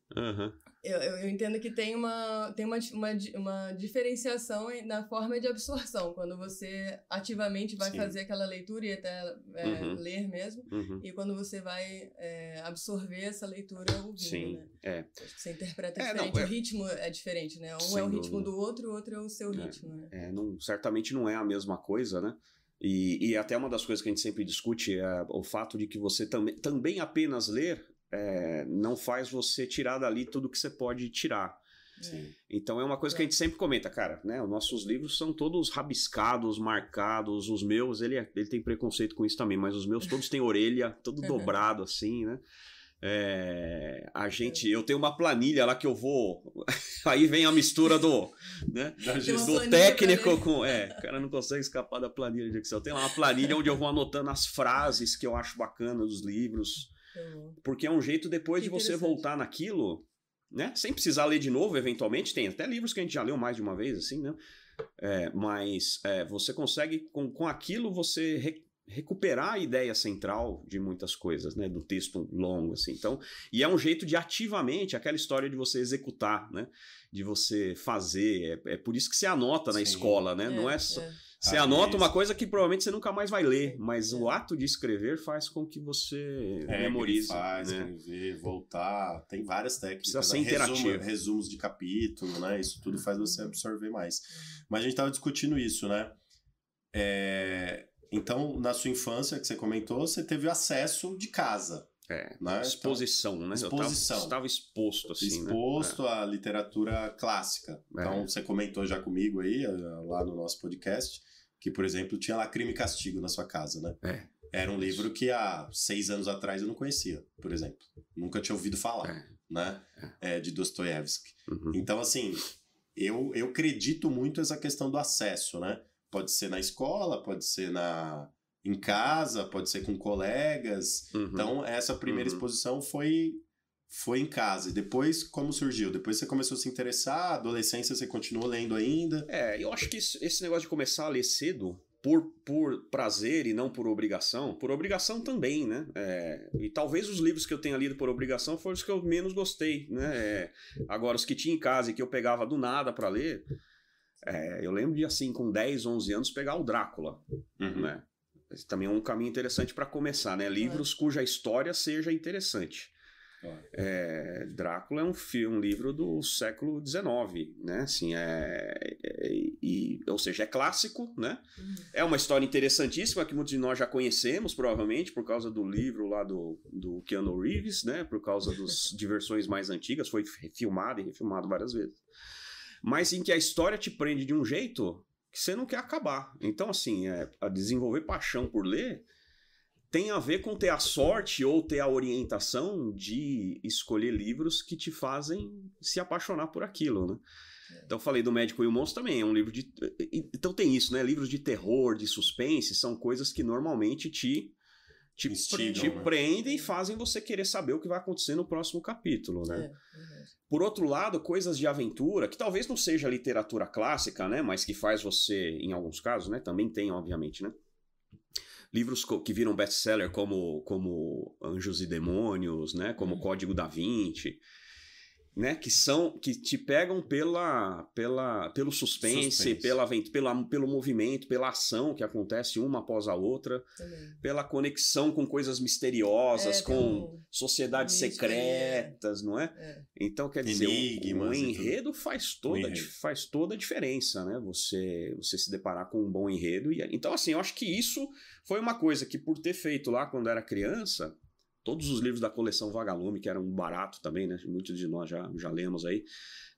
eu eu entendo que tem uma, tem uma, uma, uma diferenciação na forma de absorção, quando você ativamente vai Sim. fazer aquela leitura e até é, Uhum. ler mesmo, Uhum. e quando você vai é, absorver essa leitura ouvindo, Sim, né? é. Acho que você interpreta É, diferente, é- o ritmo é diferente, né? Um Sem é o ritmo dúvida. do outro, o outro é o seu É. ritmo, né? É, não, certamente não é a mesma coisa, né? E, e até uma das coisas que a gente sempre discute é o fato de que você também, também apenas ler é, não faz você tirar dali tudo que você pode tirar. Sim. Então é uma coisa que a gente sempre comenta, cara, né? Os nossos livros são todos rabiscados, marcados, os meus, ele, é- ele tem preconceito com isso também, mas os meus todos têm orelha, todo [LAUGHS] dobrado assim, né? É, a gente, eu tenho uma planilha lá que eu vou. [LAUGHS] Aí vem a mistura do, né, do técnico com. É, o cara não consegue escapar da planilha de Excel. Tem lá uma planilha onde eu vou anotando as frases que eu acho bacana dos livros. Porque é um jeito depois que de você voltar naquilo, né? Sem precisar ler de novo, eventualmente. Tem até livros que a gente já leu mais de uma vez, assim, né? É, mas é, você consegue, com, com aquilo, você recuperar a ideia central de muitas coisas, né, do texto longo assim. Então, e é um jeito de ativamente aquela história de você executar, né, de você fazer. É, é por isso que você anota na Sim. escola, né? É, Não é só é. Você ah, anota uma coisa que provavelmente você nunca mais vai ler, mas o ato de escrever faz com que você é, memorize. Faz, né? escrever, voltar. Tem várias técnicas. Precisa ser né? interativo. Resumo, resumos de capítulo, né? Isso tudo faz você absorver mais. Mas a gente estava discutindo isso, né? É, então, na sua infância, que você comentou, você teve acesso de casa. É, né? exposição, então, né? Exposição. estava exposto, assim, né? Exposto né? à literatura clássica. É. Então, você comentou já comigo aí, eh, lá no nosso podcast, que, por exemplo, tinha lá Crime e Castigo na sua casa, né? É. Era um livro que há seis anos atrás eu não conhecia, por exemplo. Nunca tinha ouvido falar, é. né? É. é de Dostoiévski. Uhum. Então, assim, eu, eu acredito muito essa questão do acesso, né? Pode ser na escola, pode ser na em casa, pode ser com colegas. Uhum. Então, essa primeira uhum. exposição foi foi em casa. E depois, como surgiu? Depois você começou a se interessar, adolescência você continuou lendo ainda? É, eu acho que esse negócio de começar a ler cedo, por, por prazer e não por obrigação, por obrigação também, né? É, e talvez os livros que eu tenha lido por obrigação foram os que eu menos gostei, né? É, agora, os que tinha em casa e que eu pegava do nada para ler, é, eu lembro de, assim, com 10, 11 anos, pegar o Drácula, uhum. né? Esse também é um caminho interessante para começar, né? Livros cuja história seja interessante. É, Drácula é um filme, um livro do século XIX, né? Assim, é, é, e, ou seja, é clássico, né? Uhum. É uma história interessantíssima que muitos de nós já conhecemos, provavelmente, por causa do livro lá do, do Keanu Reeves, né? Por causa dos, [LAUGHS] de versões mais antigas, foi filmado e refilmado várias vezes. Mas em que a história te prende de um jeito que você não quer acabar. Então, assim, é, a desenvolver paixão por ler tem a ver com ter a sorte ou ter a orientação de escolher livros que te fazem se apaixonar por aquilo, né? É. Então, falei do Médico e o Monstro também, é um livro de. Então, tem isso, né? Livros de terror, de suspense, são coisas que normalmente te. Te, Instigam, te né? prendem e fazem você querer saber o que vai acontecer no próximo capítulo, né? É, Por outro lado, coisas de aventura, que talvez não seja literatura clássica, né? Mas que faz você, em alguns casos, né? Também tem, obviamente, né? livros que viram best-seller como, como Anjos e Demônios, né? Como uhum. Código da Vinci, né? Que são que te pegam pela, pela pelo suspense, suspense. Pela, pela, pelo movimento, pela ação que acontece uma após a outra, Também. pela conexão com coisas misteriosas, é, com sociedades secretas, não é? é? Então quer dizer, o, o enredo faz toda enredo. faz toda a diferença, né? Você você se deparar com um bom enredo e então assim, eu acho que isso foi uma coisa que, por ter feito lá quando era criança, todos os livros da coleção Vagalume, que eram um barato também, né? Muitos de nós já, já lemos aí,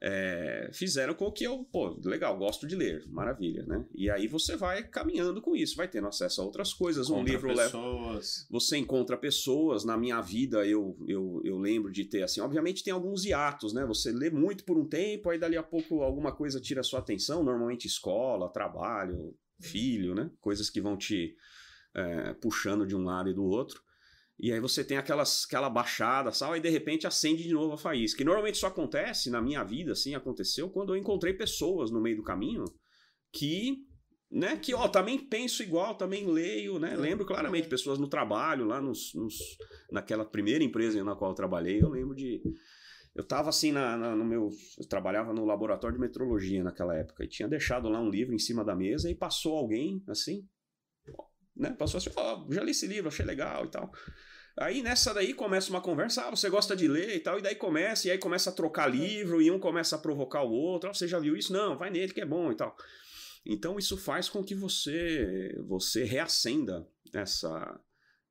é, fizeram com que eu, pô, legal, gosto de ler, maravilha, né? E aí você vai caminhando com isso, vai tendo acesso a outras coisas. um livro pessoas. leva. Você encontra pessoas. Na minha vida, eu, eu, eu lembro de ter, assim, obviamente tem alguns hiatos, né? Você lê muito por um tempo, aí dali a pouco alguma coisa tira a sua atenção, normalmente escola, trabalho, filho, né? Coisas que vão te é, puxando de um lado e do outro. E aí você tem aquelas, aquela baixada, sal, e de repente acende de novo a faísca. Que normalmente isso acontece na minha vida, assim, aconteceu quando eu encontrei pessoas no meio do caminho que, né, que, ó, também penso igual, também leio, né? Lembro claramente pessoas no trabalho, lá nos, nos naquela primeira empresa na qual eu trabalhei, eu lembro de eu tava assim na, na, no meu. Eu trabalhava no laboratório de metrologia naquela época e tinha deixado lá um livro em cima da mesa e passou alguém assim, né? Passou assim, oh, já li esse livro, achei legal e tal. Aí nessa daí começa uma conversa, ah, você gosta de ler e tal, e daí começa, e aí começa a trocar livro, e um começa a provocar o outro, ah, você já viu isso? Não, vai nele que é bom e tal. Então isso faz com que você você reacenda essa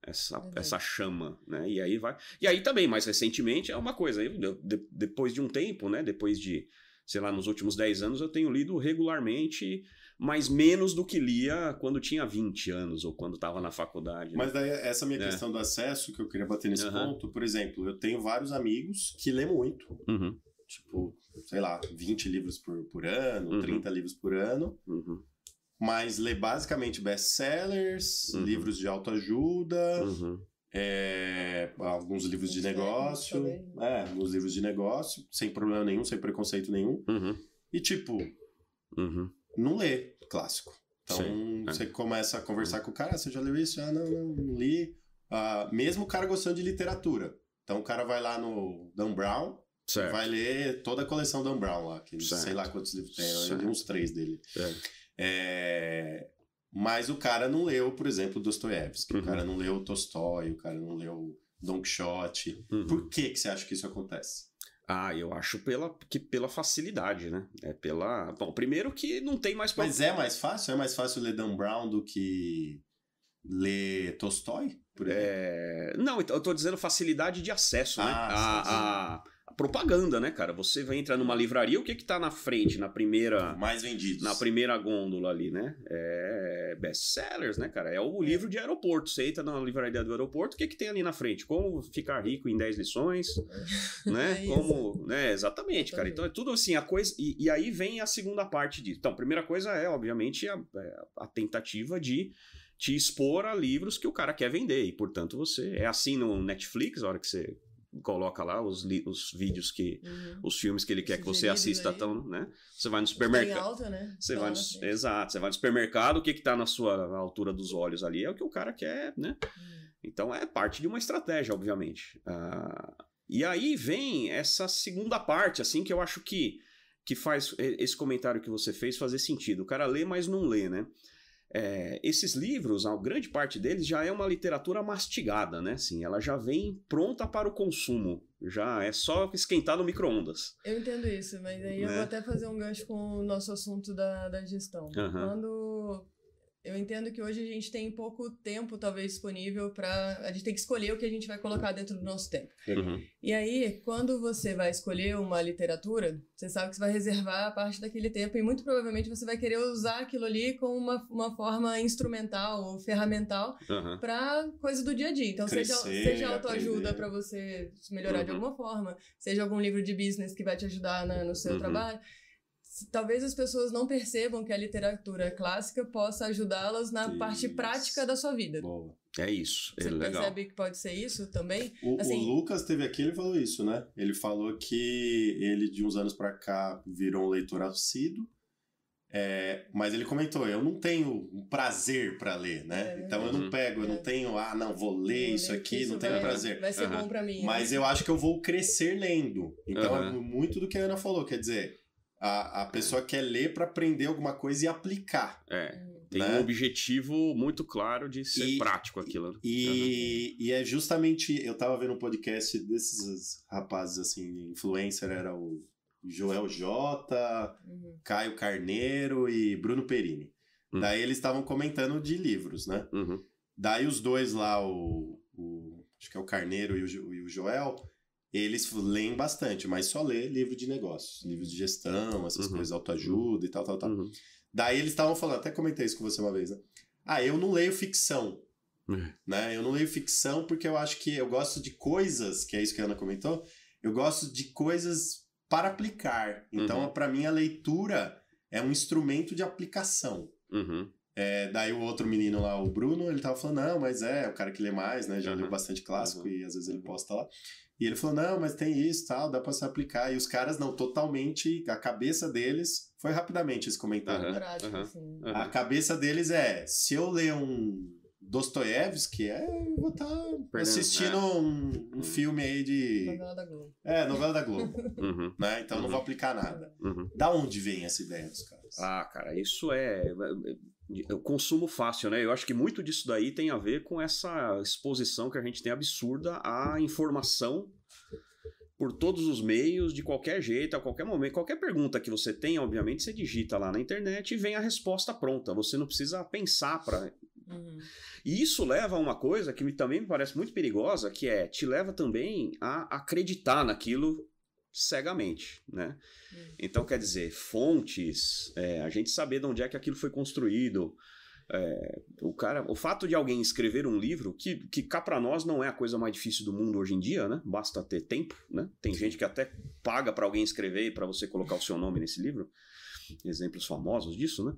essa, essa chama, né? E aí vai. E aí também, mais recentemente, é uma coisa, eu, de, depois de um tempo, né? Depois de sei lá, nos últimos 10 anos eu tenho lido regularmente, mas menos do que lia quando tinha 20 anos ou quando estava na faculdade. né? Mas daí, essa minha É. questão do acesso, que eu queria bater nesse Aham. ponto, por exemplo, eu tenho vários amigos que lê muito. Uhum, Tipo, sei lá, 20 livros por, por ano, Uhum. 30 livros por ano. uhum, Mas lê basicamente best-sellers, Uhum. livros de autoajuda, uhum. é, alguns livros de negócio. É, alguns livros de negócio, sem problema nenhum, sem preconceito nenhum. Uhum, E, tipo, uhum. Não lê clássico. Então, Sim, é. você começa a conversar com o cara, ah, você já leu isso? Ah, não, não, não li. Ah, mesmo o cara gostando de literatura. Então, o cara vai lá no Dan Brown, Certo. vai ler toda a coleção Dan Brown lá, que Certo. sei lá quantos livros tem, eu li uns três dele. É. É, Mas o cara não leu, por exemplo, Dostoiévski, Uhum. o cara não leu Tolstói, o cara não leu Don Quixote. Uhum. Por que, que você acha que isso acontece? Ah, eu acho pela, que pela facilidade, né? É pela. Bom, primeiro que não tem mais. Mas é mais fácil? É mais fácil ler Dan Brown do que ler Tolstói? É, Não, então, eu tô dizendo facilidade de acesso, né? Ah, sim. a- a propaganda, né, cara? Você vai entrar numa livraria, o que que tá na frente, na primeira. mais vendidos. Na primeira gôndola ali, né? É best-sellers, né, cara? É o livro de aeroporto. Você entra na livraria do aeroporto, o que, que tem ali na frente? Como ficar rico em 10 lições, [LAUGHS] né? É. Como. Né? Exatamente, cara. Então é tudo assim, a coisa. E, e aí vem a segunda parte disso. Então, a primeira coisa é, obviamente, a, é, a tentativa de te expor a livros que o cara quer vender. E, portanto, você. É assim no Netflix, a hora que você coloca lá os, os vídeos que. Uhum. Os filmes que ele quer que você assista, aí. tão, né? Você vai no Tá em supermercado. alta, né? Você Tá vai no, na exato, você vai no supermercado, o que que tá na sua altura dos olhos ali é o que o cara quer, né? Hum. Então é parte de uma estratégia, obviamente. Ah, e aí vem essa segunda parte, assim, que eu acho que, que faz esse comentário que você fez fazer sentido. O cara lê, mas não lê, né? É, esses livros, a grande parte deles já é uma literatura mastigada, né? Assim, ela já vem pronta para o consumo. Já é só esquentar no micro-ondas. Eu entendo isso, mas aí eu Né? vou até fazer um gancho com o nosso assunto da, da gestão. Aham. Quando eu entendo que hoje a gente tem pouco tempo, talvez, disponível para. A gente tem que escolher o que a gente vai colocar dentro do nosso tempo. Uhum. E aí, quando você vai escolher uma literatura, você sabe que você vai reservar a parte daquele tempo e muito provavelmente você vai querer usar aquilo ali como uma, uma forma instrumental ou ferramental Aham. para coisa do dia a dia. Então, seja, Crescer, seja autoajuda aprender. para você se melhorar de Uhum. alguma forma, seja algum livro de business que vai te ajudar na- no seu Uhum. trabalho. Talvez as pessoas não percebam que a literatura clássica possa ajudá-las na parte Isso. prática da sua vida. Boa. É isso. É Você legal. percebe que pode ser isso também? O, Assim- o Lucas teve aqui, ele falou isso, né? Ele falou que ele, de uns anos pra cá, virou um leitor assíduo. É, mas ele comentou, eu não tenho um prazer pra ler, né? É então eu não pego, eu É. não tenho, ah, não, vou ler Vou isso ler aqui, que não isso tenho vai- prazer. Vai ser Aham. bom para mim. Mas né? eu acho que eu vou crescer lendo. Então é Aham. muito do que a Ana falou, quer dizer, a, a pessoa quer ler pra aprender alguma coisa e aplicar. É. Hum. Tem né? um objetivo muito claro de ser E- prático aquilo. né? E, e é justamente, eu tava vendo um podcast desses rapazes assim, influencer, era o Joel J, Uhum. Caio Carneiro e Bruno Perini. Hum. Daí eles estavam comentando de livros, né? Uhum. Daí os dois lá, o, o- acho que é o Carneiro e o, e o Joel, eles leem bastante, mas só lê livro de negócios, livros de gestão, essas Uhum. coisas, autoajuda e tal, tal, tal. Uhum. Daí eles estavam falando, até comentei isso com você uma vez, né? Ah, eu não leio ficção, É. né? Eu não leio ficção porque eu acho que eu gosto de coisas, que é isso que a Ana comentou, eu gosto de coisas para aplicar. Então, Uhum. para mim, a leitura é um instrumento de aplicação. Uhum. É, daí o outro menino lá, o Bruno, ele tava falando, não, mas é, o cara que lê mais, né? Já Uhum. leu bastante clássico Uhum. e às vezes ele posta lá. E ele falou, não, mas tem isso tal, dá pra se aplicar. E os caras, não, totalmente, a cabeça deles, foi rapidamente esse comentário, Aham. né? Prático, Aham. assim. Aham. A cabeça deles é, se eu ler um Dostoiévski, é, eu vou estar assistindo é. um, um Hum. filme aí de... Novela da Globo. É, novela da Globo, [LAUGHS] Uhum. né? Então eu não Uhum. vou aplicar nada. Uhum. Da onde vem essa ideia dos caras? Ah, cara, isso é. O consumo fácil, né? Eu acho que muito disso daí tem a ver com essa exposição que a gente tem absurda à informação por todos os meios, de qualquer jeito, a qualquer momento. Qualquer pergunta que você tenha, obviamente, você digita lá na internet e vem a resposta pronta. Você não precisa pensar para. Uhum. E isso leva a uma coisa que me- também me parece muito perigosa, que é te leva também a acreditar naquilo cegamente, né? Hum. Então, quer dizer, fontes, é, a gente saber de onde é que aquilo foi construído, é, o cara, o fato de alguém escrever um livro que, que cá para nós não é a coisa mais difícil do mundo hoje em dia, né? Basta ter tempo, né? Tem gente que até paga para alguém escrever para você colocar o seu nome nesse livro exemplos famosos disso, né?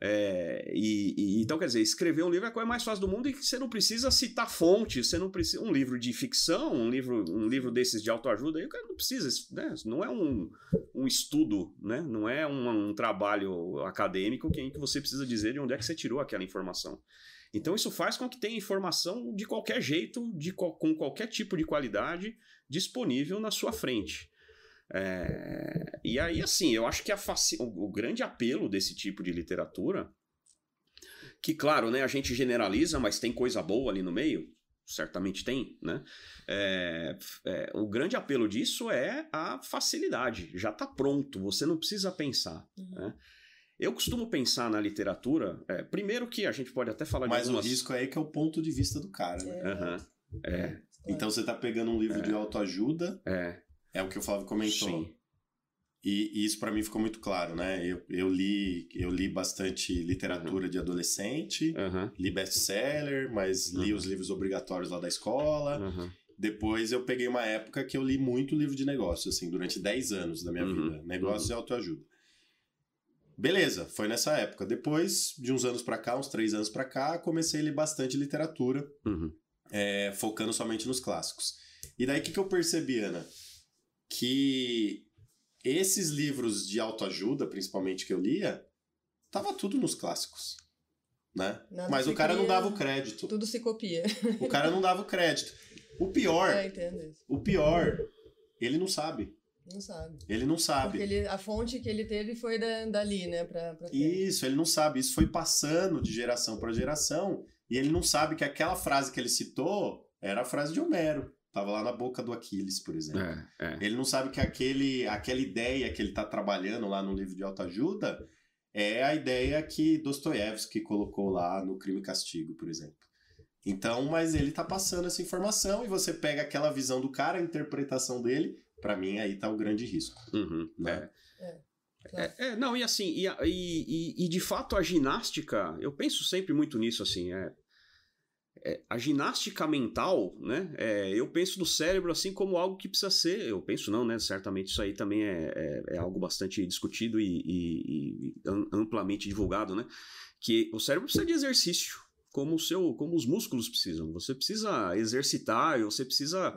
É, e, e, então, quer dizer, escrever um livro é a coisa mais fácil do mundo e você não precisa citar fontes, você não precisa. Um livro de ficção, um livro, um livro desses de autoajuda, aí o cara não precisa, né? Não é um, um estudo, né? Não é um, um trabalho acadêmico que, em que você precisa dizer de onde é que você tirou aquela informação. Então, isso faz com que tenha informação de qualquer jeito, de, com qualquer tipo de qualidade disponível na sua frente. É, e aí, assim, eu acho que a faci... o, o grande apelo desse tipo de literatura, que, claro, né, a gente generaliza, mas tem coisa boa ali no meio, certamente tem, né? É, é, o grande apelo disso é a facilidade, já está pronto, você não precisa pensar. Uhum. Né? Eu costumo pensar na literatura, é, primeiro que a gente pode até falar Mas de algumas... o risco aí é que é o ponto de vista do cara, né? Uhum. É. Então você está pegando um livro de autoajuda, é. É o que o Flávio comentou. Sim. E, e isso para mim ficou muito claro, né? Eu, eu, li, eu li bastante literatura uhum. de adolescente, uhum. li best-seller, mas li uhum. os livros obrigatórios lá da escola. Uhum. Depois eu peguei uma época que eu li muito livro de negócio, assim, durante 10 anos da minha vida. Negócio e autoajuda. Beleza, foi nessa época. Depois, de uns anos para cá, uns três anos para cá, comecei a ler bastante literatura, é, focando somente nos clássicos. E daí o que, que eu percebi, Ana? Que esses livros de autoajuda, principalmente que eu lia, tava tudo nos clássicos. Né? Nada Mas o cara cria, não dava o crédito. Tudo se copia. O cara não dava o crédito. O pior. É. O pior, ele não sabe. Não sabe. Ele não sabe. Ele, a fonte que ele teve foi da, dali, né? Pra, pra Isso, ele não sabe. Isso foi passando de geração para geração. E ele não sabe que aquela frase que ele citou era a frase de Homero. Tava lá na boca do Aquiles, por exemplo. É, é. Ele não sabe que aquele, aquela ideia que ele está trabalhando lá no livro de autoajuda é a ideia que Dostoiévski colocou lá no Crime e Castigo, por exemplo. Então, mas ele está passando essa informação e você pega aquela visão do cara, a interpretação dele, para mim aí tá o grande risco. Uhum, né? É. É, é, não, e assim, e, e, e, e, de fato a ginástica, eu penso sempre muito nisso, assim, é, é, a ginástica mental, né? É, eu penso do cérebro assim como algo que precisa ser. Eu penso não, né? Certamente isso aí também é, é, é algo bastante discutido e, e, e, amplamente divulgado, né? Que o cérebro precisa de exercício, como o seu, como os músculos precisam. Você precisa exercitar, você precisa,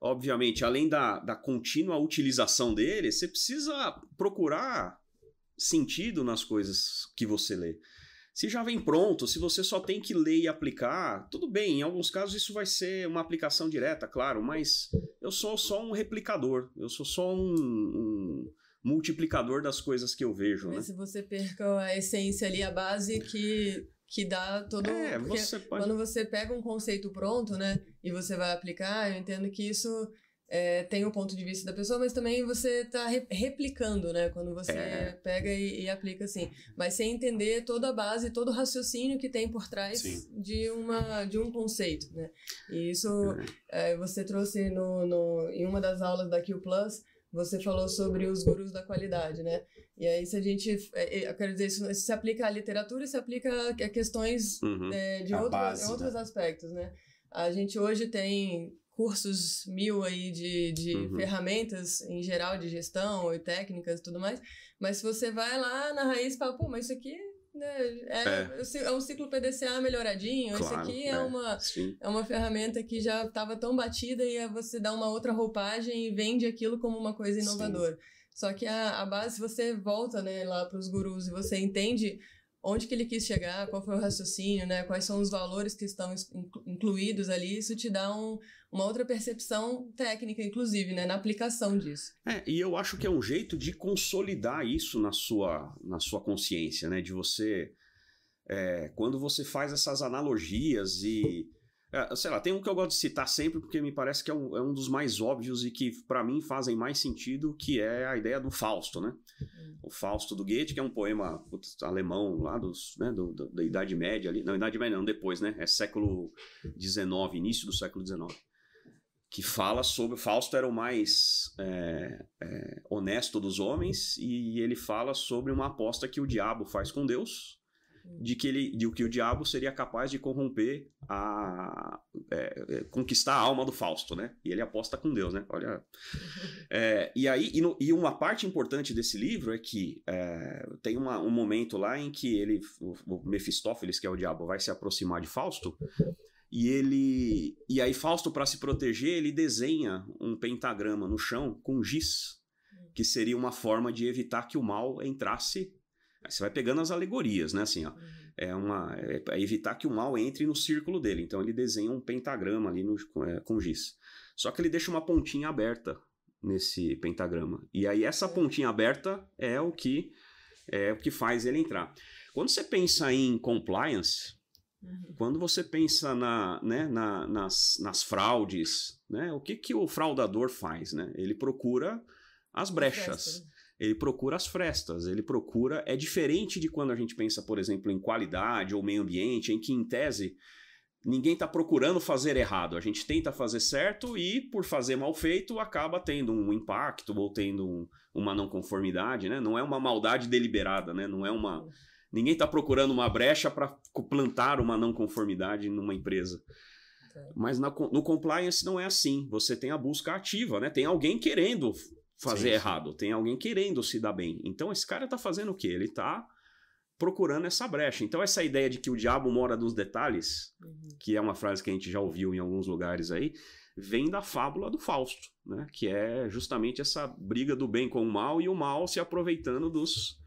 obviamente, além da, da contínua utilização dele, você precisa procurar sentido nas coisas que você lê. Se já vem pronto, se você só tem que ler e aplicar, tudo bem, em alguns casos isso vai ser uma aplicação direta, claro, mas eu sou só um replicador, eu sou só um, um multiplicador das coisas que eu vejo. Mas né? se você perca a essência ali, a base que, que dá todo. É, você pode... Quando você pega um conceito pronto, né, e você vai aplicar, eu entendo que isso é, tem o ponto de vista da pessoa, mas também você está re replicando, né? Quando você é. pega e, e, aplica assim. Mas sem entender toda a base, todo o raciocínio que tem por trás de, uma, de um conceito, né? E isso é. é você trouxe no, no, em uma das aulas da Q Plus, você falou sobre os gurus da qualidade, né? E aí, se a gente. É, é, eu quero dizer, isso, se aplica à literatura e se aplica a questões uhum. de outro, base, outros né? aspectos, né? A gente hoje tem cursos mil aí de, de uhum. ferramentas em geral de gestão e técnicas e tudo mais, mas se você vai lá na raiz e fala, pô, mas isso aqui né, é, é. é um ciclo PDCA melhoradinho, claro, isso aqui é, é, uma, é uma ferramenta que já estava tão batida e você dá uma outra roupagem e vende aquilo como uma coisa inovadora. Sim. Só que a, a base, se você volta né, lá para os gurus e você entende onde que ele quis chegar, qual foi o raciocínio, né? Quais são os valores que estão incluídos ali, isso te dá um, uma outra percepção técnica, inclusive, né? Na aplicação disso. É, e eu acho que é um jeito de consolidar isso na sua, na sua consciência, né? De você... É, quando você faz essas analogias e... É, sei lá, tem um que eu gosto de citar sempre porque me parece que é um, é um dos mais óbvios e que para mim fazem mais sentido, que é a ideia do Fausto, né? o Fausto do Goethe, que é um poema putz, alemão lá dos, né, do, do, da Idade Média ali, não, Idade Média não, depois, né, é século XIX, início do século XIX, que fala sobre. Fausto era o mais é, é, honesto dos homens e ele fala sobre uma aposta que o diabo faz com Deus de que ele de que o diabo seria capaz de corromper a é, é, conquistar a alma do Fausto, né? E ele aposta com Deus, né? Olha, [LAUGHS] é, e aí e, no, e, uma parte importante desse livro é que é, tem uma, um momento lá em que ele o, o Mefistófeles, que é o diabo, vai se aproximar de Fausto e ele e aí Fausto para se proteger ele desenha um pentagrama no chão com giz que seria uma forma de evitar que o mal entrasse Aí você vai pegando as alegorias, né? Assim, ó. É, uma, é, é evitar que o mal entre no círculo dele. Então ele desenha um pentagrama ali no, é, com giz. Só que ele deixa uma pontinha aberta nesse pentagrama. E aí essa pontinha aberta é o que é o que faz ele entrar. Quando você pensa em compliance, uhum. quando você pensa na, né, na, nas, nas fraudes, né, o que, que o fraudador faz? Né? Ele procura as brechas ele procura as frestas, ele procura. É diferente de quando a gente pensa, por exemplo, em qualidade ou meio ambiente, em que, em tese, ninguém está procurando fazer errado. A gente tenta fazer certo e, por fazer mal feito, acaba tendo um impacto ou tendo um, uma não conformidade, né? Não é uma maldade deliberada, né? Não é uma. Ninguém está procurando uma brecha para plantar uma não conformidade numa empresa. Mas na, no compliance não é assim. Você tem a busca ativa, né? Tem alguém querendo fazer sim, errado, tem alguém querendo se dar bem. Então esse cara tá fazendo o quê? Ele tá procurando essa brecha. Então essa ideia de que o diabo mora nos detalhes, uhum. que é uma frase que a gente já ouviu em alguns lugares aí, vem da fábula do Fausto, né? Que é justamente essa briga do bem com o mal e o mal se aproveitando dos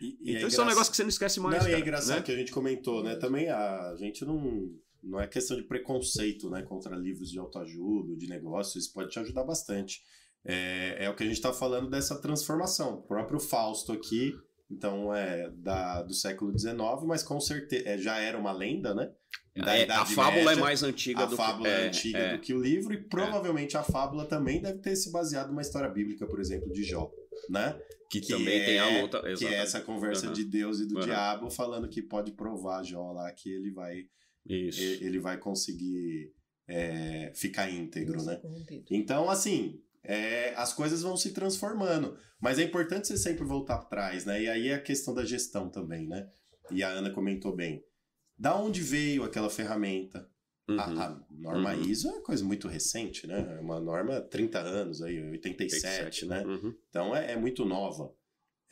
e, e é então é isso é um negócio que você não esquece mais. Não, cara, e é engraçado né? que a gente comentou, né? Também a gente não não é questão de preconceito, né, contra livros de autoajuda, de negócios, isso pode te ajudar bastante. É, é o que a gente está falando dessa transformação. O próprio Fausto aqui, então, é da, do século XIX, mas com certeza é, já era uma lenda, né? É, a fábula é Média, é mais antiga do fábula que... é antiga é. do que o livro, e provavelmente a fábula também deve ter se baseado numa história bíblica, por exemplo, de Jó, né? Que, que também tem a luta. Exatamente. Que é essa conversa uhum. de Deus e do uhum. diabo falando que pode provar Jó lá que ele vai. Isso. Ele vai conseguir é, ficar íntegro, né? Então, assim, é, as coisas vão se transformando. Mas é importante você sempre voltar atrás, né? E aí é a questão da gestão também, né? E a Ana comentou bem. Da onde veio aquela ferramenta? Uhum. A, a, norma uhum. ISO é coisa muito recente, né? É uma norma 30 anos, aí, 87, 87 né? Uhum. Então é, é, muito nova.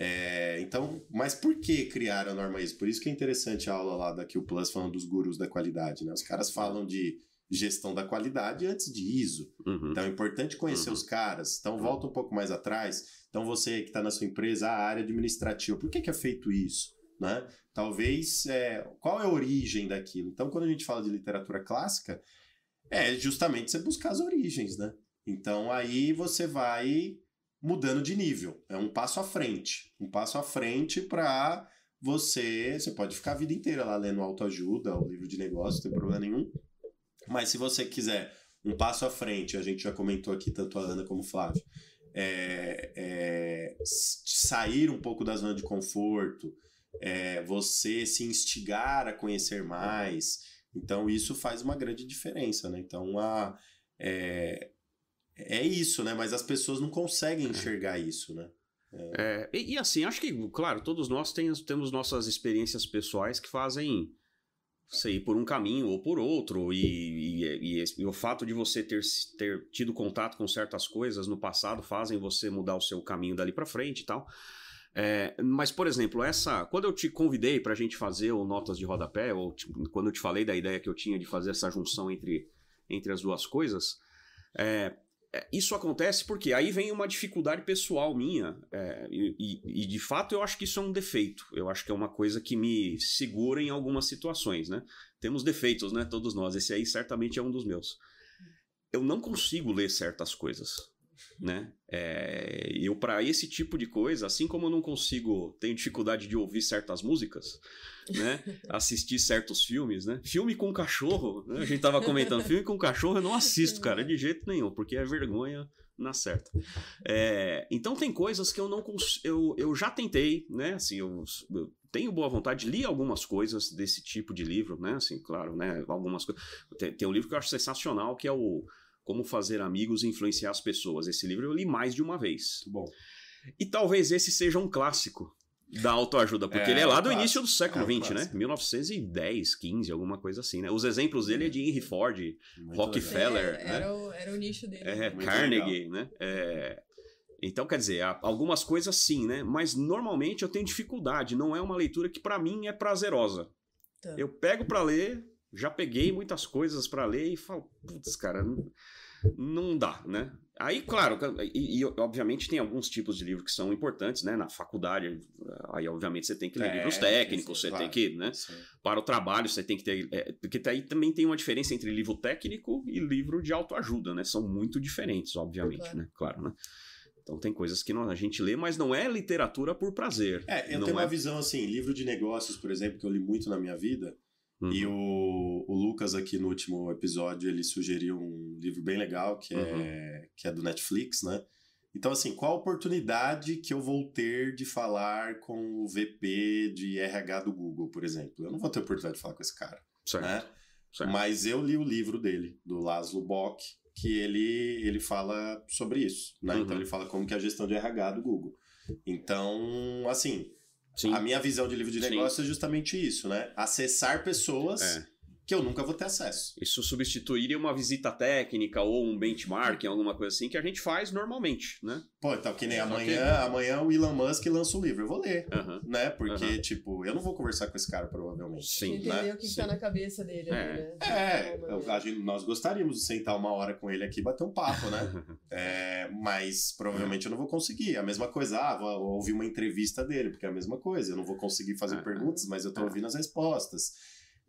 É, então, mas por que criaram a norma ISO? Por isso que é interessante a aula lá da Q Plus falando dos gurus da qualidade, né? Os caras falam de gestão da qualidade antes de ISO. Uhum. Então é importante conhecer uhum. os caras. Então volta um pouco mais atrás. Então você que está na sua empresa, a área administrativa, por que, que é feito isso? Né? Talvez, é, qual é a origem daquilo? Então quando a gente fala de literatura clássica, é justamente você buscar as origens, né? Então aí você vai mudando de nível. É um passo à frente. Um passo à frente para você. Você pode ficar a vida inteira lá lendo autoajuda, o livro de negócio, não tem problema nenhum. Mas se você quiser um passo à frente, a gente já comentou aqui, tanto a Ana como o Flávio, é, é, sair um pouco da zona de conforto, é, você se instigar a conhecer mais. Então, isso faz uma grande diferença, né? Então, a, é, é isso, né? Mas as pessoas não conseguem enxergar isso, né? É. E, e, assim, acho que, claro, todos nós temos, temos nossas experiências pessoais que fazem você ir por um caminho ou por outro, e, e, e, e, o fato de você ter, ter tido contato com certas coisas no passado fazem você mudar o seu caminho dali para frente e tal. É, mas, por exemplo, essa. Quando eu te convidei para a gente fazer o Notas de Rodapé, ou tipo, quando eu te falei da ideia que eu tinha de fazer essa junção entre, entre as duas coisas, é, é, isso acontece porque aí vem uma dificuldade pessoal minha, é, e, e, de fato eu acho que isso é um defeito. Eu acho que é uma coisa que me segura em algumas situações, né? Temos defeitos, né? Todos nós. Esse aí certamente é um dos meus. Eu não consigo ler certas coisas né? É, eu para esse tipo de coisa, assim como eu não consigo, tenho dificuldade de ouvir certas músicas, né? [LAUGHS] Assistir certos filmes, né? Filme com cachorro, né? a gente tava comentando, filme com cachorro eu não assisto, cara, de jeito nenhum, porque é vergonha na certa. É, então tem coisas que eu não eu, eu já tentei, né? Assim, eu, eu tenho boa vontade, li algumas coisas desse tipo de livro, né? Assim, claro, né? Algumas coisas. Tem, tem um livro que eu acho sensacional que é o Como Fazer Amigos e Influenciar as Pessoas. Esse livro eu li mais de uma vez. Muito bom. E talvez esse seja um clássico da autoajuda, porque É, ele é lá é um do clássico. início do século É XX, né? clássico. 1910, 15, alguma coisa assim, né? Os exemplos dele é de Henry Ford, Muito Rockefeller. legal. Feller, É, era, o, era o nicho dele. é, Muito Carnegie, né? É, então, quer dizer, algumas coisas sim, né? Mas normalmente eu tenho dificuldade, não é uma leitura que pra mim é prazerosa. Tá. Eu pego pra ler, já peguei muitas coisas pra ler e falo, putz, cara, não, não dá, né? Aí, claro, e, e, obviamente tem alguns tipos de livro que são importantes, né? Na faculdade, aí obviamente você tem que ler É, livros técnicos, sim, você claro. tem que, né? Sim. Para o trabalho você tem que ter, é, porque aí também tem uma diferença entre livro técnico e livro de autoajuda, né? São muito diferentes, obviamente, Claro. né? Claro, né? Então tem coisas que não- a gente lê, mas não é literatura por prazer. É, eu tenho é uma visão assim, livro de negócios, por exemplo, que eu li muito na minha vida, Uhum. e o, o Lucas aqui no último episódio, ele sugeriu um livro bem legal, que é, Uhum. que é do Netflix, né? Então, assim, qual a oportunidade que eu vou ter de falar com o VP de RH do Google, por exemplo? Eu não vou ter oportunidade de falar com esse cara, certo, né? certo. Mas eu li o livro dele, do Laszlo Bock, que ele, ele fala sobre isso, né? Uhum. Então ele fala como que é a gestão de RH do Google. Então, assim, Sim. a minha visão de livro de Sim. negócio é justamente isso, né? Acessar pessoas É. que eu nunca vou ter acesso. Isso substituiria uma visita técnica ou um benchmarking, alguma coisa assim, que a gente faz normalmente, né? Pô, então que nem Só amanhã, que- amanhã o Elon Musk lança o livro, eu vou ler, Aham. né? Porque, Aham. tipo, eu não vou conversar com esse cara, provavelmente. Sim. Entender né? o que, que Sim. tá na cabeça dele. ali, É. né? É, eu- a gente- nós gostaríamos de sentar uma hora com ele aqui e bater um papo, né? [LAUGHS] É, mas provavelmente eu não vou conseguir. A mesma coisa, ah, vou ouvir uma entrevista dele, porque é a mesma coisa. Eu não vou conseguir fazer É. perguntas, mas eu tô É. ouvindo as respostas.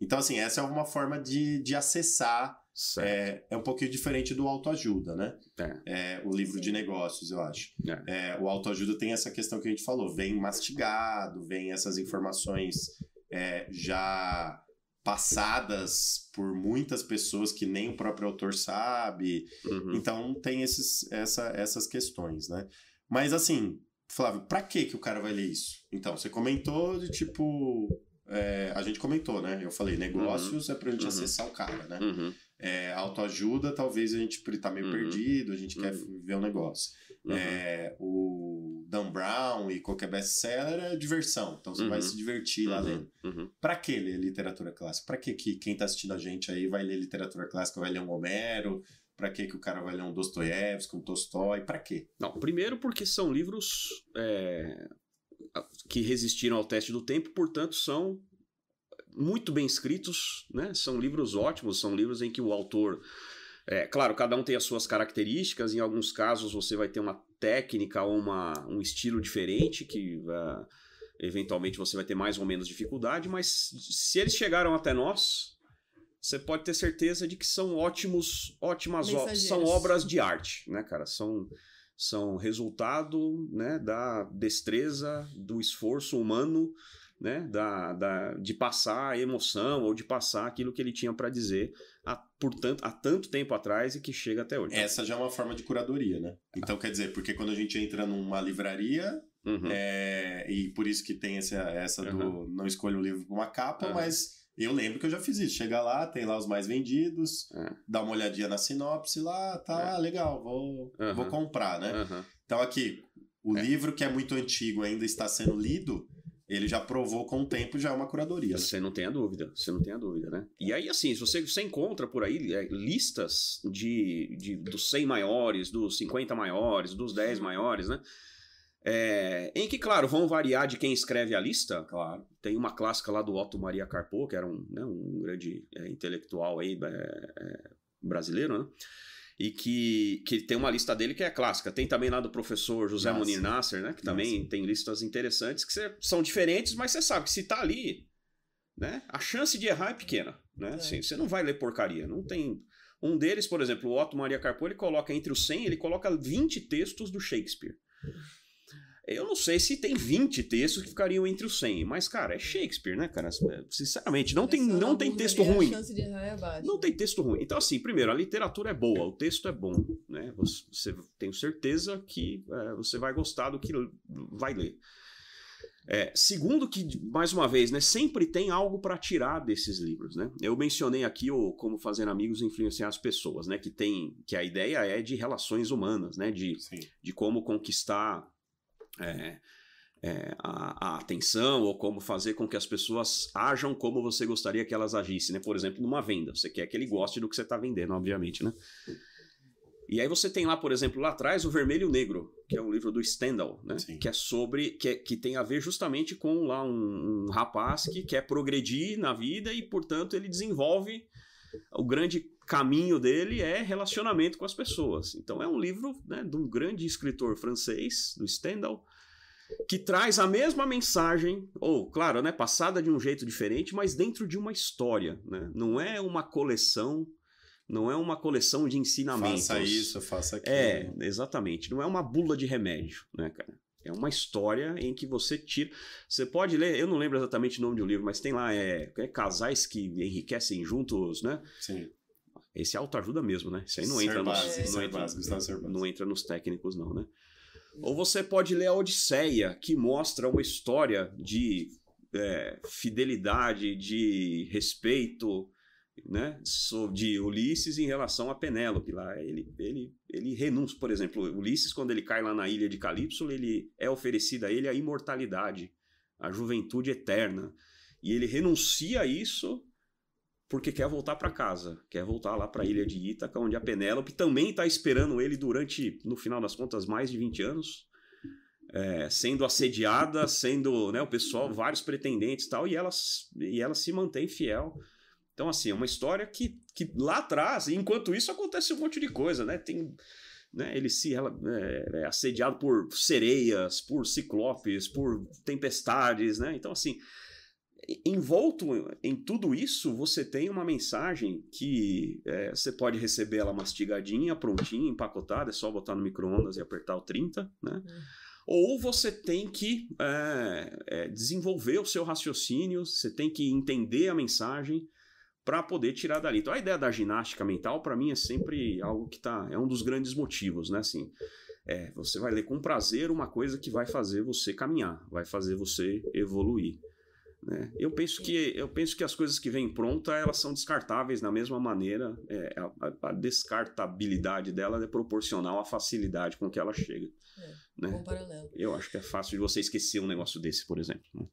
Então, assim, essa é uma forma de, de acessar. É, é um pouquinho diferente do autoajuda, né? É. É, o livro Sim. de negócios, eu acho. É. É, o autoajuda tem essa questão que a gente falou, vem mastigado, vem essas informações é, já passadas por muitas pessoas que nem o próprio autor sabe. Uhum. Então tem esses, essa, essas questões, né? Mas assim, Flávio, pra que que o cara vai ler isso? Então, você comentou de tipo. É, a gente comentou, né? Eu falei, negócios é pra gente Uhum. acessar o cara, né? Uhum. É, autoajuda, talvez a gente tá meio Uhum. perdido, a gente quer Uhum. ver o negócio. Uhum. É, o Dan Brown e qualquer best-seller é diversão. Então você Uhum. vai se divertir lá Uhum. lendo. Uhum. Pra que ler literatura clássica? Pra que, que quem tá assistindo a gente aí vai ler literatura clássica, vai ler um Homero? Pra que, que o cara vai ler um Dostoiévski, um Tolstói? Pra quê? Não, primeiro porque são livros é, que resistiram ao teste do tempo, portanto são muito bem escritos, né? São livros ótimos, são livros em que o autor, é, claro, cada um tem as suas características. Em alguns casos você vai ter uma técnica ou uma, um estilo diferente que ah, eventualmente você vai ter mais ou menos dificuldade, mas se eles chegaram até nós você pode ter certeza de que são ótimos, ótimas o- Mensageiros. são obras de arte, né, cara? São são resultado, né, da destreza, do esforço humano, né, da, da de passar a emoção ou de passar aquilo que ele tinha para dizer há, por tanto, há tanto tempo atrás e que chega até hoje. Essa já é uma forma de curadoria, né? Então quer dizer, porque quando a gente entra numa livraria, Uhum. é, e por isso que tem essa, essa do não escolha um livro pra uma capa, Aham. mas eu lembro que eu já fiz isso. Chega lá, tem lá os mais vendidos, É. dá uma olhadinha na sinopse lá, tá, É. ah, legal, vou, Aham. vou comprar, né? Aham. Então aqui, o É. livro que é muito antigo ainda está sendo lido, ele já provou com o tempo já é uma curadoria. né? Você não tem a dúvida, você não tem a dúvida, né? E aí, assim, se você, você encontra por aí é, listas de, de, dos 100 maiores, dos 50 maiores, dos 10 maiores, né? É, em que, claro, vão variar de quem escreve a lista. Claro. Tem uma clássica lá do Otto Maria Carpo, que era um, né, um grande é, intelectual aí, é, é, brasileiro, né? E que, que tem uma lista dele que é clássica. Tem também lá do professor José Nossa. Munir Nasser, né? Que também tem listas interessantes que cê- são diferentes, mas você sabe que se tá ali, né? A chance de errar é pequena, né? É. Assim, você não vai ler porcaria. Não tem... Um deles, por exemplo, o Otto Maria Carpo, ele coloca entre os 100, ele coloca 20 textos do Shakespeare. Eu não sei se tem 20 textos que ficariam entre os 100, mas, cara, é Shakespeare, né, cara? Sinceramente, não tem, Começando não tem texto ruim. É. Não tem texto ruim. Então, assim, primeiro, a literatura é boa, o texto é bom, né? Você, você tenho certeza que é, você vai gostar do que vai ler. É, segundo que, mais uma vez, né, sempre tem algo para tirar desses livros, né? Eu mencionei aqui o Como Fazer Amigos e Influenciar as Pessoas, né? Que tem, que a ideia é de relações humanas, né? De, de como conquistar é, é, a, a, atenção ou como fazer com que as pessoas ajam como você gostaria que elas agissem, né? Por exemplo, numa venda, você quer que ele goste do que você está vendendo, obviamente, né? E aí você tem lá, por exemplo, lá atrás, o Vermelho e o Negro, que é um livro do Stendhal, né? Sim. Que é sobre. Que, é, que tem a ver justamente com lá um, um rapaz que quer progredir na vida e, portanto, ele desenvolve. O grande caminho dele é relacionamento com as pessoas. Então é um livro né, de um grande escritor francês, do Stendhal, que traz a mesma mensagem, ou, claro, né, passada de um jeito diferente, mas dentro de uma história. Né? Não é uma coleção não é uma coleção de ensinamentos. Faça isso, faça aquilo. É, exatamente. Não é uma bula de remédio, né, cara? É uma história em que você tira. Você pode ler, eu não lembro exatamente o nome do livro, mas tem lá, é, é casais que enriquecem juntos, né? Sim. Esse é autoajuda mesmo, né? Isso aí não entra, base, nos, não, entra, base, não entra nos técnicos, não, né? Ou você pode ler a Odisseia, que mostra uma história de é, fidelidade, de respeito, né, de Ulisses em relação a Penélope lá. Ele, ele, ele renuncia, por exemplo, Ulisses, quando ele cai lá na ilha de Calipso, ele é oferecida a ele a imortalidade, a juventude eterna. E ele renuncia a isso porque quer voltar para casa, quer voltar lá para a ilha de Ítaca, onde a Penélope também está esperando ele durante, no final das contas, mais de 20 anos. É, sendo assediada, sendo né, o pessoal, vários pretendentes e tal, e ela, e ela se mantém fiel então, assim, é uma história que, que lá atrás, enquanto isso, acontece um monte de coisa, né? Tem. Né, ele se é, é assediado por sereias, por ciclopes, por tempestades, né? Então, assim, envolto em tudo isso, você tem uma mensagem que é, você pode receber ela mastigadinha, prontinha, empacotada, é só botar no micro-ondas e apertar o 30, né? Uhum. Ou você tem que é, é, desenvolver o seu raciocínio, você tem que entender a mensagem, para poder tirar dali. Então a ideia da ginástica mental para mim é sempre algo que tá é um dos grandes motivos, né, assim. É, você vai ler com prazer uma coisa que vai fazer você caminhar, vai fazer você evoluir. Né? Eu penso que eu penso que as coisas que vêm pronta elas são descartáveis da mesma maneira. É, a, a, descartabilidade dela é proporcional à facilidade com que ela chega. É, né? Um paralelo. Eu acho que é fácil de você esquecer um negócio desse, por exemplo. Né?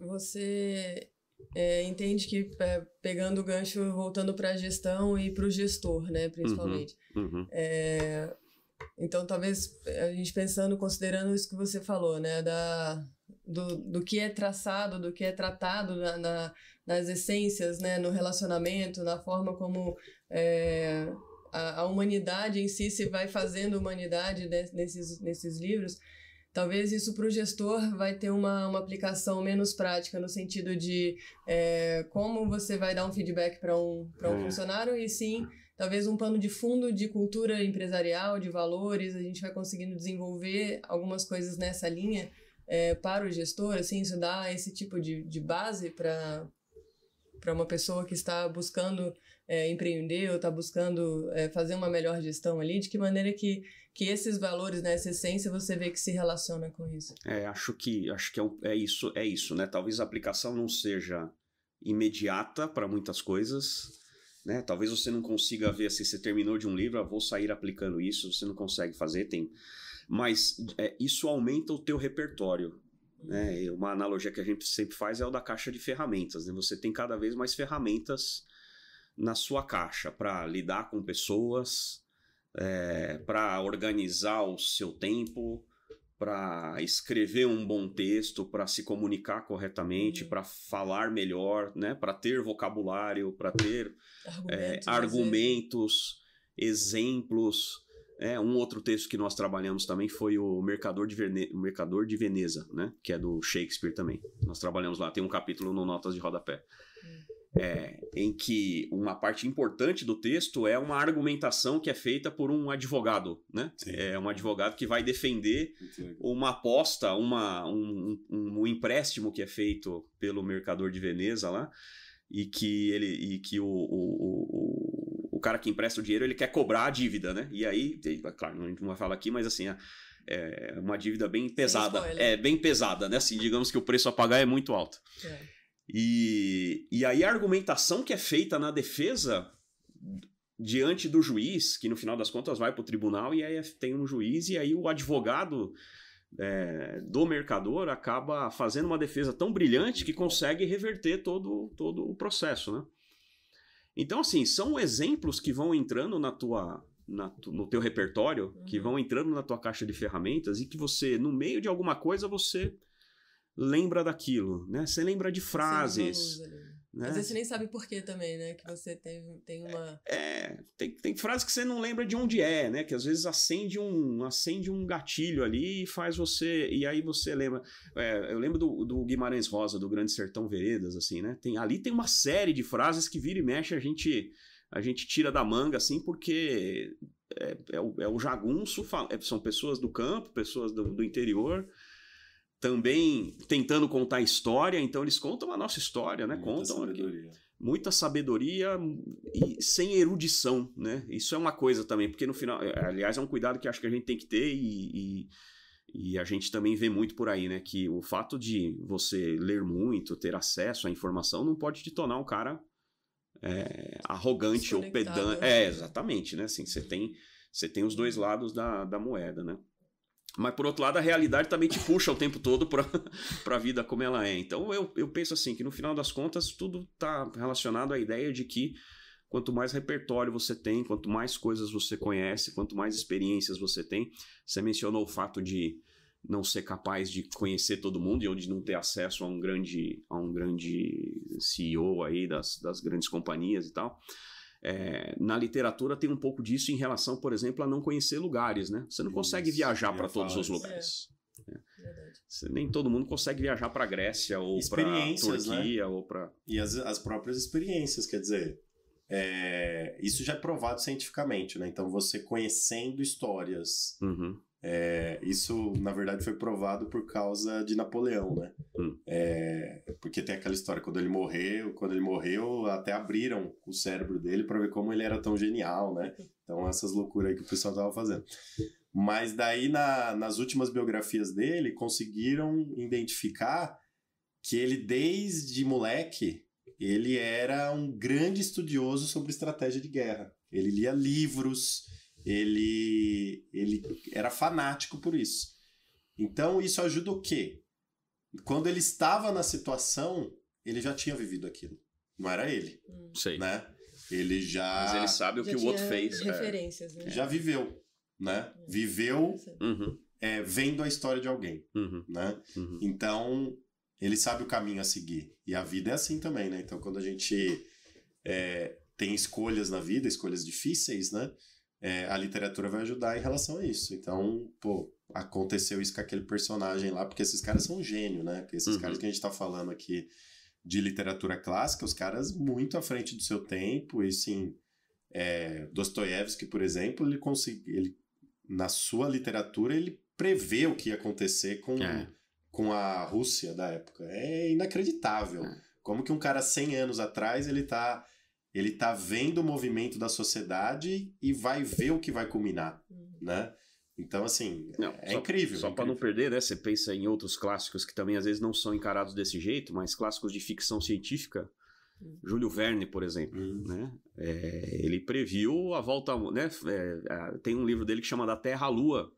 Você é, entende que é, pegando o gancho, voltando para a gestão e para o gestor, né, principalmente. Uhum, uhum. É, então, talvez a gente pensando, considerando isso que você falou, né, da, do, do que é traçado, do que é tratado na, na nas essências, né, no relacionamento, na forma como é, a, a, humanidade em si se vai fazendo humanidade nesses, nesses livros. Talvez isso para o gestor vai ter uma, uma aplicação menos prática, no sentido de é, como você vai dar um feedback para um, um é. funcionário, e sim, talvez um pano de fundo de cultura empresarial, de valores, a gente vai conseguindo desenvolver algumas coisas nessa linha é, para o gestor, assim, isso dá esse tipo de, de base para uma pessoa que está buscando é, empreender ou está buscando é, fazer uma melhor gestão ali, de que maneira que que esses valores, né, essa essência, você vê que se relaciona com isso. É, acho que acho que é, é isso, é isso, né? Talvez a aplicação não seja imediata para muitas coisas, né? Talvez você não consiga ver se você terminou de um livro, ah, vou sair aplicando isso, você não consegue fazer, tem, mas é, isso aumenta o teu repertório. Né? Uma analogia que a gente sempre faz é o da caixa de ferramentas. Né? Você tem cada vez mais ferramentas na sua caixa para lidar com pessoas, é, para organizar o seu tempo, para escrever um bom texto, para se comunicar corretamente, uhum. para falar melhor, né? para ter vocabulário, para ter argumentos, é, argumentos exemplos. É, um outro texto que nós trabalhamos também foi o Mercador de, Verne... o Mercador de Veneza, né? que é do Shakespeare também. Nós trabalhamos lá, tem um capítulo no Notas de Rodapé é, em que uma parte importante do texto é uma argumentação que é feita por um advogado, né? Sim. É um advogado que vai defender uma aposta, uma, um, um, um, empréstimo que é feito pelo mercador de Veneza lá e que ele e que o, o, o, o cara que empresta o dinheiro ele quer cobrar a dívida, né? E aí, claro, a gente não vai falar aqui, mas assim, é uma dívida bem pesada. É bem pesada, né? Assim, digamos que o preço a pagar é muito alto. É. E, e aí a argumentação que é feita na defesa diante do juiz, que no final das contas vai para o tribunal e aí tem um juiz e aí o advogado é, do mercador acaba fazendo uma defesa tão brilhante que consegue reverter todo, todo o processo, né? Então, assim, são exemplos que vão entrando na tua, na no teu repertório, que Uhum. vão entrando na tua caixa de ferramentas e que você, no meio de alguma coisa, você lembra daquilo, né? Você lembra de frases, Sim. Né? Às vezes você nem sabe por quê também, né? Que você tem, tem uma. É, tem, tem frases que você não lembra de onde é, né? Que às vezes acende um, acende um gatilho ali e faz você. E aí você lembra. é, eu lembro do, do Guimarães Rosa, do Grande Sertão Veredas, assim, né? Tem, ali tem uma série de frases que vira e mexe a gente, a gente tira da manga, assim, porque é, é o, é o jagunço, é, são pessoas do campo, pessoas do, do interior. Também tentando contar história, então eles contam a nossa história, né? Muita contam aqui sabedoria. muita sabedoria e sem erudição, né? Isso é uma coisa também, porque no final, é, aliás, é um cuidado que acho que a gente tem que ter e, e, e a gente também vê muito por aí, né? Que o fato de você ler muito, ter acesso à informação, não pode te tornar um cara é, arrogante ou pedante. É, exatamente, né? Assim, você tem, você tem os dois lados da, da moeda, né? Mas por outro lado, a realidade também te puxa o tempo todo para [LAUGHS] a vida como ela é. Então eu, eu penso assim, que no final das contas, tudo está relacionado à ideia de que quanto mais repertório você tem, quanto mais coisas você conhece, quanto mais experiências você tem. Você mencionou o fato de não ser capaz de conhecer todo mundo e ou de não ter acesso a um grande, a um grande CEO aí das, das grandes companhias e tal. É, na literatura tem um pouco disso em relação, por exemplo, a não conhecer lugares, né? Você não consegue Isso, viajar eu ia para todos os lugares. Verdade. Você- nem todo mundo consegue viajar para Grécia ou para né? Turquia ou para E as, as próprias experiências, quer dizer, é, isso já é provado cientificamente, né? Então, você conhecendo histórias, Uhum. É, isso, na verdade, foi provado por causa de Napoleão, né? Hum. É, porque tem aquela história, quando ele morreu, quando ele morreu, até abriram o cérebro dele para ver como ele era tão genial, né? Então, essas loucuras aí que o pessoal tava fazendo. Mas daí, na- nas últimas biografias dele, conseguiram identificar que ele, desde moleque, ele era um grande estudioso sobre estratégia de guerra. Ele lia livros, ele, ele era fanático por isso. Então, isso ajuda o quê? Quando ele estava na situação, ele já tinha vivido aquilo. Não era ele, Hum. Sei. né? Ele já, Mas ele sabe o Já que o outro fez. é. Referências, né? já viveu, né? Viveu Uhum, é, vendo a história de alguém, uhum, né? uhum. Então, ele sabe o caminho a seguir. E a vida é assim também, né? Então, quando a gente é, tem escolhas na vida, escolhas difíceis, né? É, a literatura vai ajudar em relação a isso. Então, pô, aconteceu isso com aquele personagem lá, porque esses caras são um gênio, né? Porque esses Uhum. caras que a gente tá falando aqui de literatura clássica, os caras muito à frente do seu tempo, e sim, é, Dostoiévski, por exemplo, ele conseguiu, ele, na sua literatura, ele prevê o que ia acontecer com, É. com a Rússia da época. É inacreditável. É. Como que um cara 100 anos atrás, ele tá, ele tá vendo o movimento da sociedade e vai ver o que vai culminar, Uhum. né? Então, assim, Não, é só- incrível. Só é para não perder, né? Você pensa em outros clássicos que também às vezes não são encarados desse jeito, mas clássicos de ficção científica. Hum. Júlio Verne, por exemplo. Hum. né? É, ele previu a volta, ao- né? É, a- tem um livro dele que chama Da Terra à Lua,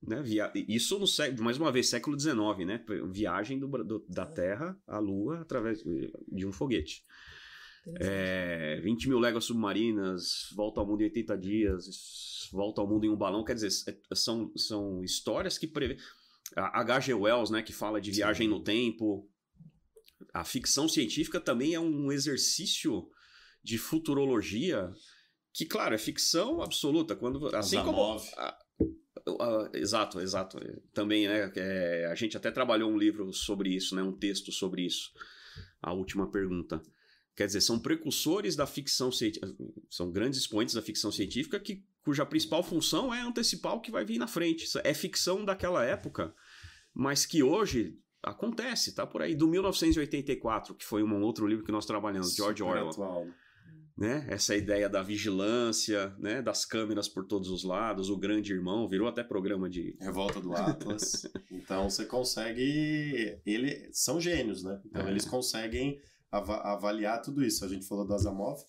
né? Via- isso no século, mais uma vez, século XIX, né? Viagem do, do- da Terra à Lua através de um foguete. É, 20 mil léguas submarinas, volta ao mundo em 80 dias, volta ao mundo em um balão. Quer dizer, é- são, são histórias que prevê. A H.G. Wells, né, que fala de viagem no tempo. A ficção científica também é um exercício de futurologia que, claro, é ficção absoluta. Quando, assim como. A- exato, exato. Também, né? é, a gente até trabalhou um livro sobre isso, né? Um texto sobre isso. A última pergunta. Quer dizer, são precursores da ficção científica, são grandes expoentes da ficção científica que, cuja principal função é antecipar o que vai vir na frente. É ficção daquela época, mas que hoje acontece, tá por aí. Do 1984, que foi um outro livro que nós trabalhamos, George Orwell. atual. né? Essa ideia da vigilância, né? Das câmeras por todos os lados, o grande irmão virou até programa de revolta do Atlas. [LAUGHS] então você consegue, ele são gênios, né? Então É. eles conseguem ava- avaliar tudo isso. A gente falou do Asimov.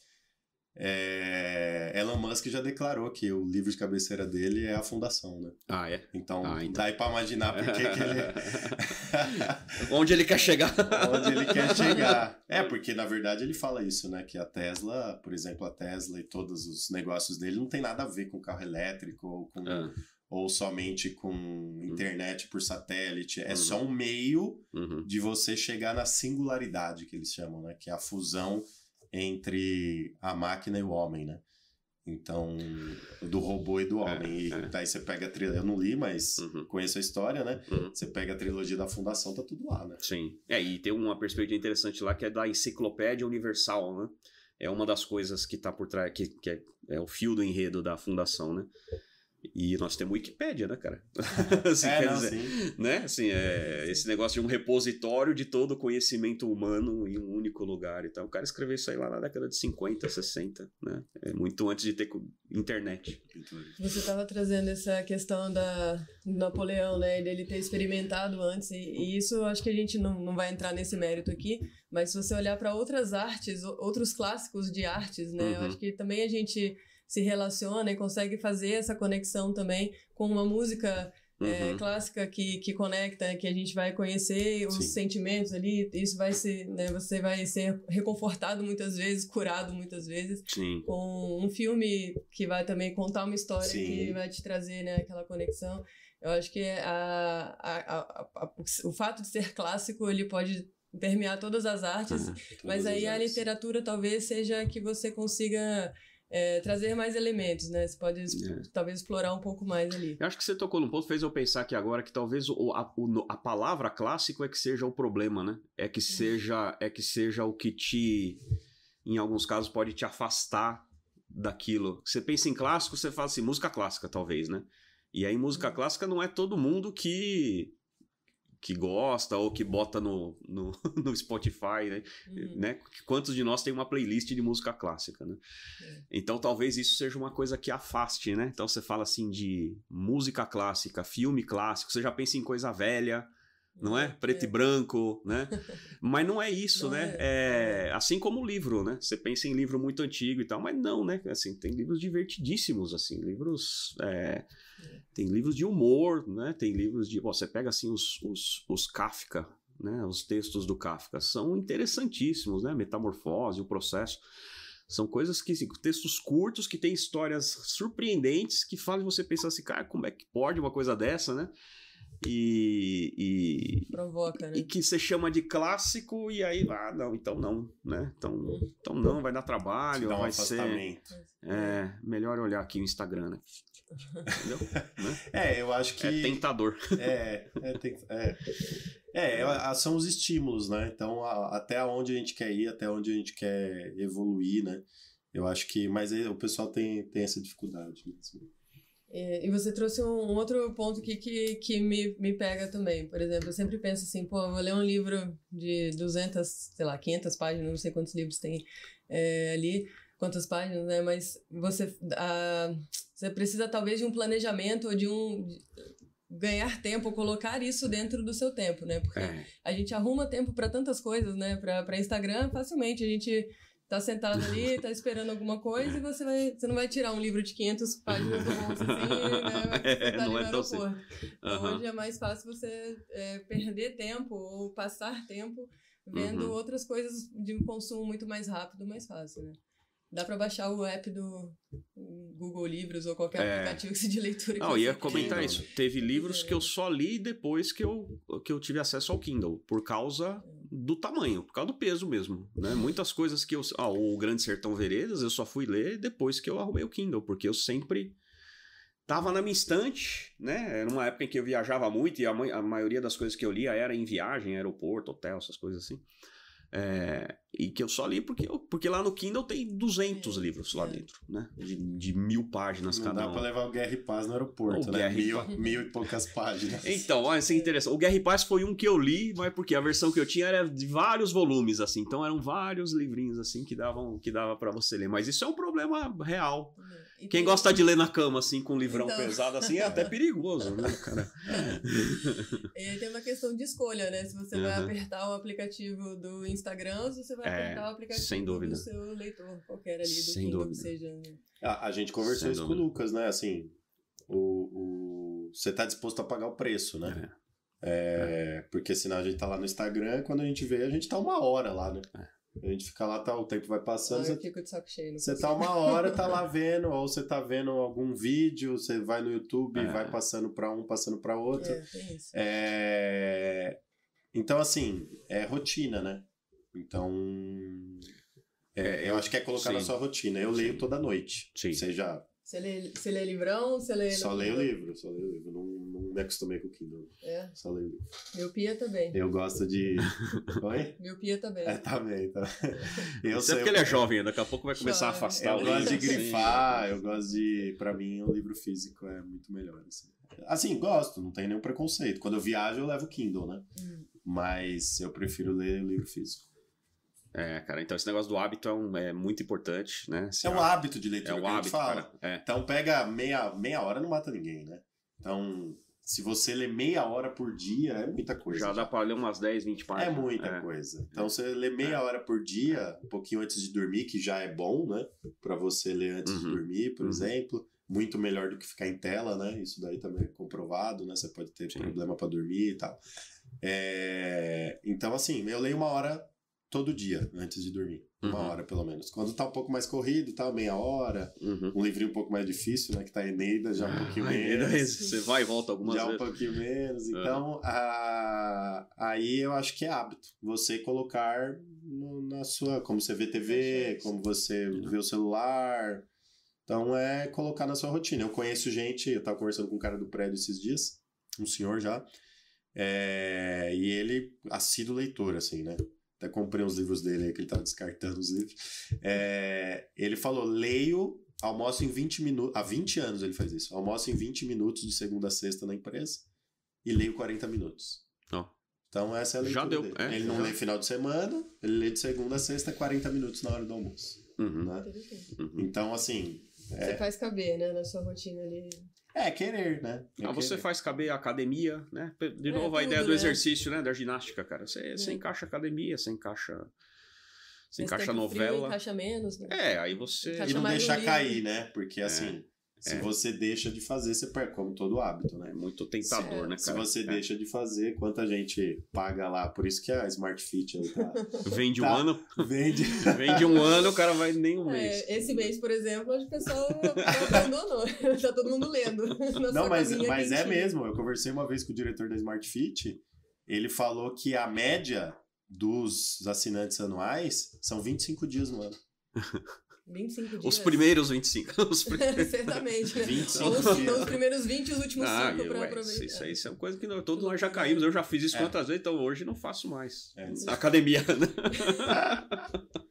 É, Elon Musk já declarou que o livro de cabeceira dele é a fundação, né? Ah, é? Então, Ah, então. dá aí pra imaginar por que que ele [LAUGHS] [LAUGHS] Onde ele quer chegar? onde ele quer chegar. É, porque na verdade ele fala isso, né? Que a Tesla, por exemplo, a Tesla e todos os negócios dele não tem nada a ver com carro elétrico ou, com, Ah, ou somente com internet por satélite. É Uhum. só um meio uhum. de você chegar na singularidade que eles chamam, né? Que é a fusão entre a máquina e o homem, né? Então, do robô e do homem. é. E daí você pega a trilogia. Eu não li, mas Uhum. conheço a história, né? Uhum. Você pega a trilogia da Fundação, tá tudo lá, né? Sim. É, e tem uma perspectiva interessante lá que é da enciclopédia universal, né? É uma das coisas que tá por trás, que, que é, é o fio do enredo da fundação, né? E nós temos Wikipédia, né, cara? [LAUGHS] Assim, é, quer não, dizer, sim. né? Assim, é, esse negócio de um repositório de todo o conhecimento humano em um único lugar. Então, o cara escreveu isso aí lá na década de 50, 60, né? É muito antes de ter internet. Você estava trazendo essa questão da, do Napoleão, né? Dele ter experimentado antes, e, e isso eu acho que a gente não, não vai entrar nesse mérito aqui, mas se você olhar para outras artes, outros clássicos de artes, né? Eu Uhum. acho que também a gente se relaciona e consegue fazer essa conexão também com uma música é, Uhum. clássica que, que conecta, que a gente vai conhecer os Sim. sentimentos ali, isso vai ser, né? Você vai ser reconfortado muitas vezes, curado muitas vezes Sim. com um filme que vai também contar uma história Sim. que vai te trazer né, aquela conexão. Eu acho que a, a, a- a- o fato de ser clássico ele pode permear todas as artes, mas Todas aí as a literatura talvez seja que você consiga é, trazer mais elementos, né? Você pode É. talvez explorar um pouco mais ali. Eu acho que você tocou num ponto, fez eu pensar aqui agora que talvez o, a, o- a palavra clássico é que seja o problema, né? É que seja, é que seja o que te, em alguns casos, pode te afastar daquilo. Você pensa em clássico, você fala assim, música clássica, talvez, né? E aí, música Uhum. clássica não é todo mundo que que gosta ou que bota no, no, [LAUGHS] no Spotify, né? Uhum. né? Quantos de nós tem uma playlist de música clássica, né? É. Então talvez isso seja uma coisa que afaste, né? Então você fala assim de música clássica, filme clássico, você já pensa em coisa velha, não é? Preto e branco, né? [LAUGHS] Mas não é isso, Não né? é. É assim como o livro, né? Você pensa em livro muito antigo e tal, mas não, né? Assim, tem livros divertidíssimos, assim, livros. é, tem livros de humor, né? Tem livros de. Você pega assim os, os, os Kafka, né? Os textos do Kafka são interessantíssimos, né? Metamorfose, o processo. São coisas que, assim, textos curtos que têm histórias surpreendentes que fazem você pensar assim, cara, como é que pode uma coisa dessa, né? E, e, Provoca, né? e que você chama de clássico e aí, ah, não, então não, né? Então, então não, vai dar trabalho, dá um vai ser... afastamento. É, melhor olhar aqui o Instagram, né? Entendeu? Né? [LAUGHS] É, eu acho que. É tentador. [LAUGHS] É, é, tem, é. É, é, são os estímulos, né? Então, a- até onde a gente quer ir, até onde a gente quer evoluir, né? Eu acho que. Mas aí o pessoal tem, tem essa dificuldade mesmo. É, E você trouxe um, outro ponto aqui que, que me, me pega também. Por exemplo, eu sempre penso assim, pô, eu vou ler um livro de 200, sei lá, 500 páginas, não sei quantos livros tem é, ali, quantas páginas, né? Mas você, ah, você precisa talvez de um planejamento ou de um... de ganhar tempo, colocar isso dentro do seu tempo, né? Porque É, a gente arruma tempo para tantas coisas, né? Para para Instagram, facilmente a gente tá sentado ali, tá esperando alguma coisa e você vai, você não vai tirar um livro de 500 páginas do bolso assim, né? Você [LAUGHS] É, tá não é tão simples. aeroporto. Então hoje é mais fácil você é, perder tempo ou passar tempo vendo Uhum. outras coisas de um consumo muito mais rápido, mais fácil, né? Dá para baixar o app do Google Livros ou qualquer É. aplicativo de leitura que Não, eu você ia comentar Kindle, isso. Teve livros É. que eu só li depois que eu, que eu tive acesso ao Kindle, por causa do tamanho, por causa do peso mesmo, né? Muitas coisas que eu... Ah, o Grande Sertão Veredas eu só fui ler depois que eu arrumei o Kindle, porque eu sempre tava na minha estante, né? Era uma época em que eu viajava muito e a, ma- a maioria das coisas que eu lia era em viagem, aeroporto, hotel, essas coisas assim. É, e que eu só li porque, eu, porque lá no Kindle tem 200 É, livros lá é. dentro, né? De, de mil páginas Não cada dá um. pra levar o Guerra e Paz no aeroporto, O né? Guerra e Mil, Paz. mil e poucas páginas. [LAUGHS] Então, olha, isso é interessante. O Guerra e Paz foi um que eu li, mas porque a versão que eu tinha era de vários volumes, assim. Então eram vários livrinhos, assim, que davam que dava para você ler. Mas isso é um problema real. E Quem gosta de ler na cama, assim, com um livrão Então. pesado, assim, é até perigoso, né, cara? E [LAUGHS] aí tem uma questão de escolha, né? Se você vai Uhum. apertar o aplicativo do Instagram ou se você vai É, apertar o aplicativo sem dúvida. do seu leitor qualquer ali, do Sem Kindle dúvida. que seja. né? A, a gente conversou Sem isso com o dúvida. Lucas, né? Assim, o, o, você tá disposto a pagar o preço, né? É. É, porque senão a gente tá lá no Instagram, quando a gente vê, a gente tá uma hora lá, né? É. A gente fica lá, tá, o tempo vai passando, Ah, você eu fico de saco cheio. não Você consigo. tá uma hora, tá lá [LAUGHS] vendo, ou você tá vendo algum vídeo, você vai no YouTube, É. vai passando pra um, passando pra outro. É, tem isso. É, Então, assim, é rotina, né? Então, é, eu acho que é colocar na Sim. sua rotina. Eu leio toda noite. Sim. Seja, Você lê, você lê livrão, você lê. só leio livro, só leio livro. Não, não me acostumei com o Kindle, É, só leio livro. miopia também. Eu gosto de... [LAUGHS] Oi? Miopia também. É, também, tá. [LAUGHS] Eu é sei- porque ele é jovem, daqui a pouco vai começar a afastar Eu o gosto de livro, assim. grifar, eu gosto de. Pra mim, o livro físico é muito melhor. Assim, Assim, gosto, não tem nenhum preconceito. Quando eu viajo, eu levo Kindle, né? Hum. Mas eu prefiro ler o livro físico. É, cara, então esse negócio do hábito é, um- é muito importante, né? Esse É um hábito de leitura É que a gente hábito, fala. É. Então pega meia, meia hora, não mata ninguém, né? Então, se você lê meia hora por dia, é muita coisa. Já dá pra ler umas 10, 20 É páginas. muita É. coisa. Então você lê meia hora por dia, um pouquinho antes de dormir, que já é bom, né? Pra você ler antes de Uhum. dormir, por Uhum. exemplo. Muito melhor do que ficar em tela, né? Isso daí também é comprovado, né? Você pode ter Sim. problema pra dormir e tal. É, Então, assim, eu leio uma hora todo dia antes de dormir. Uma Uhum. hora, pelo menos. Quando tá um pouco mais corrido, tá meia hora. Uhum. Um livrinho um pouco mais difícil, né? Que tá Eneida, já um pouquinho Ai, menos. Você vai e volta algumas Já um vezes. pouquinho menos. É. Então, a- aí eu acho que é hábito. Você colocar no- na sua. Como você vê TV, como você vê o celular. Então, é colocar na sua rotina. Eu conheço gente, eu tava conversando com um cara do prédio esses dias, um senhor já. é, e ele, assíduo leitor, assim, né? Até comprei uns livros dele aí, que ele tava descartando os livros. É, ele falou: leio, almoço em 20 minutos. Há 20 anos ele faz isso. Almoço em 20 minutos de segunda a sexta na empresa e leio 40 minutos. Ó. Então essa é a leitura Já deu, dele. é, ele não já. lê final de semana, ele lê de segunda a sexta 40 minutos na hora do almoço. Uhum. Né? Uhum. Então, assim, Você faz caber, né, na sua rotina ali. é querer, né? É Ah, você querer. faz caber a academia, né? De É, novo, a tudo, ideia do né? exercício, né? Da ginástica, cara. Você, você É. encaixa academia, você encaixa. Você encaixa tempo frio, novela. encaixa menos, né? É, aí você. Encaixa E não deixar cair, né? Porque assim, se é. você deixa de fazer, você perde, como todo hábito, né? É muito tentador, É. né, Se cara? você É. deixa de fazer, quanta gente paga lá? Por isso que a Smart Fit aí tá, [LAUGHS] Vende um Tá. ano, vende. [LAUGHS] vende um ano, o cara vai nem um mês. É, esse mês, por exemplo, pessoal não [LAUGHS] abandonou. tá todo mundo lendo. Não, mas, mas é mesmo. Eu conversei uma vez com o diretor da Smart Fit. Ele falou que a média dos assinantes anuais são 25 dias no ano. 25 dias. [LAUGHS] Os primeiros [LAUGHS] 25. Os primeiros... Certamente, né? 25 Ou os, dias. os primeiros 20 e os últimos Ah, 5 pra ué, aproveitar. isso, isso é uma coisa que nós, todos nós já caímos. Eu já fiz isso É. quantas vezes, então hoje não faço mais. É. Na academia, né? [LAUGHS]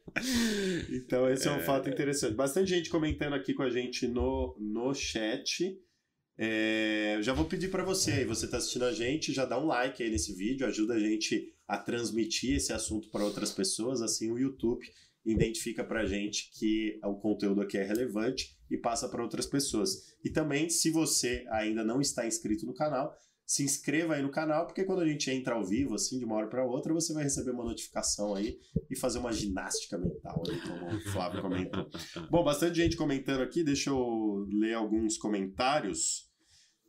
Então, esse é um fato interessante. Bastante gente comentando aqui com a gente no, no chat. É, eu já vou pedir para você, aí você está assistindo a gente, já dá um like aí nesse vídeo, ajuda a gente a transmitir esse assunto para outras pessoas, assim o YouTube identifica para a gente que o conteúdo aqui é relevante e passa para outras pessoas. E também, se você ainda não está inscrito no canal, se inscreva aí no canal, porque quando a gente entra ao vivo, assim, de uma hora para outra, você vai receber uma notificação aí e fazer uma ginástica mental, aí, como o Flávio comentou. [LAUGHS] Bom, bastante gente comentando aqui, deixa eu ler alguns comentários.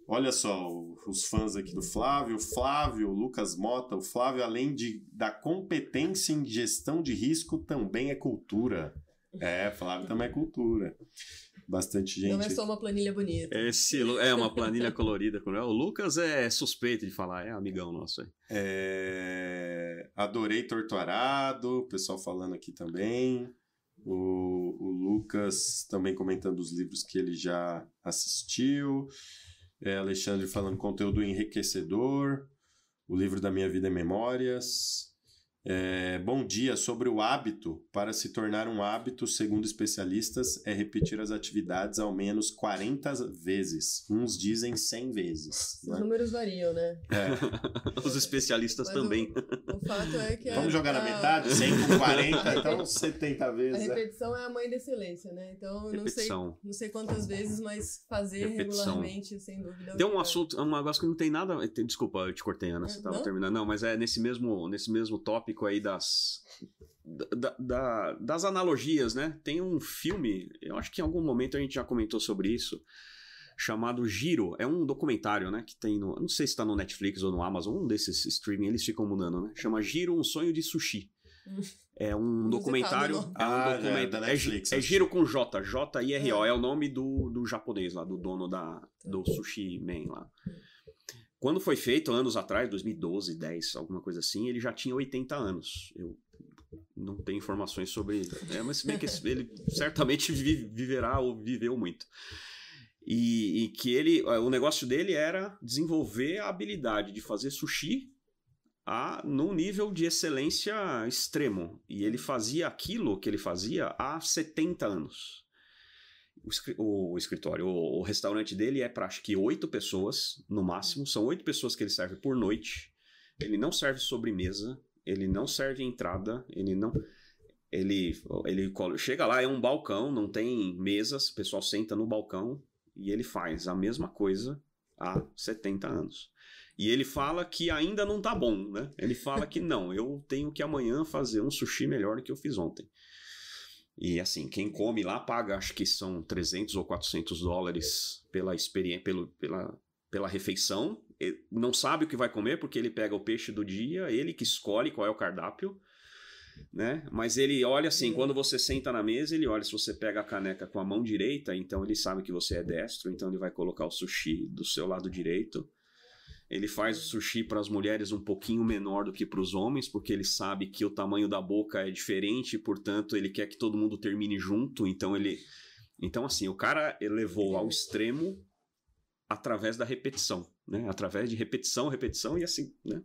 Olha só, os fãs aqui do Flávio, Flávio, Lucas Mota, o Flávio, além de, da competência em gestão de risco, também é cultura. É, Flávio também é cultura. Bastante gente. Não é só uma planilha bonita. Esse Lu- é uma planilha colorida. com- O Lucas é suspeito de falar, é amigão nosso aí. É, adorei Torturado, o pessoal falando aqui também. O, o Lucas também comentando os livros que ele já assistiu. É, Alexandre falando conteúdo enriquecedor. O livro da minha vida é Memórias. É, bom dia. Sobre o hábito, para se tornar um hábito, segundo especialistas, é repetir as atividades ao menos 40 vezes. Uns dizem 100 vezes. Os né? números variam, né? É. [LAUGHS] Os especialistas Mas também. O, o, fato é que. Vamos a, jogar na a, metade? 100 com 40, então 70 A vezes. né? repetição é a mãe da excelência, né? Então, eu não sei, Repetição. não sei quantas vezes, mas fazer Repetição. regularmente, sem dúvida. é Tem um é. assunto, um negócio que não tem nada. Desculpa, eu te cortei, Ana, você Não? tava terminando. Não, mas é nesse mesmo, nesse mesmo tópico aí das. da- da- das analogias, né? Tem um filme, eu acho que em algum momento a gente já comentou sobre isso, chamado Giro. É um documentário, né? Que tem no. Não sei se tá no Netflix ou no Amazon, um desses streaming, eles ficam mudando, né? Chama Giro, um sonho de sushi. É um [LAUGHS] documentário. não? É um Ah, é, documenta- da é, Netflix, é acho. Giro com J, J-I-R-O. É. É o nome do, do japonês lá, do dono da, do Sushi Man lá. Quando foi feito, anos atrás, 2012, 10, alguma coisa assim, ele já tinha 80 anos. Eu não tenho informações sobre. É, mas se bem que ele certamente vi- viverá ou viveu muito. E, e que ele. O negócio dele era desenvolver a habilidade de fazer sushi a, num nível de excelência extremo. E ele fazia aquilo que ele fazia há 70 anos. O, escri- o escritório, o, o restaurante dele é para acho que oito pessoas no máximo. São oito pessoas que ele serve por noite. Ele não serve sobremesa, ele não serve entrada, ele não. Ele, ele chega lá, é um balcão, não tem mesas, o pessoal senta no balcão e ele faz a mesma coisa há 70 anos. E ele fala que ainda não tá bom, né? Ele fala que não, eu tenho que amanhã fazer um sushi melhor do que eu fiz ontem. E assim, quem come lá paga, acho que são 300 ou 400 dólares pela experiência, pelo, pela, pela refeição. Ele não sabe o que vai comer porque ele pega o peixe do dia, ele que escolhe qual é o cardápio, né? Mas ele olha assim, Sim. quando você senta na mesa, ele olha se você pega a caneca com a mão direita, então ele sabe que você é destro, então ele vai colocar o sushi do seu lado direito. Ele faz o sushi para as mulheres um pouquinho menor do que para os homens, porque ele sabe que o tamanho da boca é diferente, portanto, ele quer que todo mundo termine junto, então ele Então assim, o cara levou ao extremo através da repetição, né? Através de repetição, repetição e assim, né?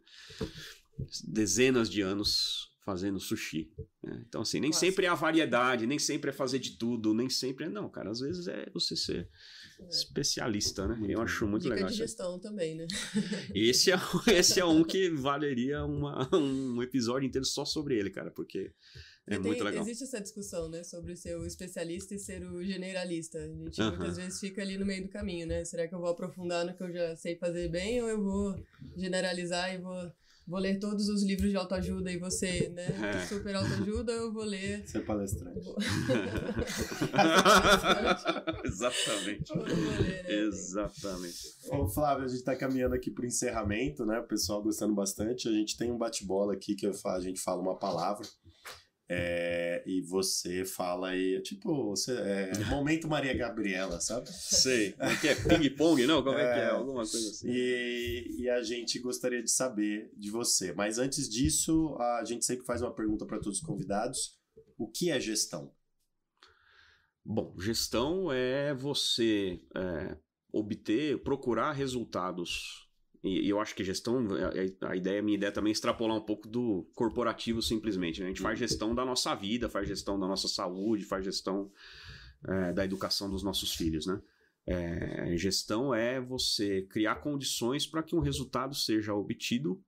Dezenas de anos fazendo sushi. né? Então assim, nem Nossa. sempre é a variedade, nem sempre é fazer de tudo, nem sempre é não, cara. Às vezes é você ser especialista, né? Eu acho muito Dica legal. de isso aí. gestão também, né? [LAUGHS] Esse é, esse é um que valeria uma, um episódio inteiro só sobre ele, cara, porque é E muito tem- legal. Existe essa discussão, né, sobre ser o especialista e ser o generalista. A gente muitas vezes fica ali no meio do caminho, né? Será que eu vou aprofundar no que eu já sei fazer bem ou eu vou generalizar e vou, vou ler todos os livros de autoajuda e você, né, É. super autoajuda eu vou ler... Ser palestrante. Vou... [LAUGHS] Exatamente. eu vou ler, né? Exatamente. Ô, Flávio, a gente tá caminhando aqui pro encerramento, né? O pessoal gostando bastante. A gente tem um bate-bola aqui que a gente fala uma palavra. É, e você fala aí, tipo, você, é, [LAUGHS] momento Maria Gabriela, sabe? Sei. Como é que é? Ping-pong, não? Como é que é? É. Alguma coisa assim. E, e a gente gostaria de saber de você. Mas antes disso, a gente sempre faz uma pergunta para todos os convidados: o que é gestão? Bom, gestão é você é, obter, procurar resultados. E, eu acho que gestão, a, a ideia, a minha ideia também é extrapolar um pouco do corporativo simplesmente. né? A gente faz gestão da nossa vida, faz gestão da nossa saúde, faz gestão é, da educação dos nossos filhos, né? É, gestão é você criar condições para que um resultado seja obtido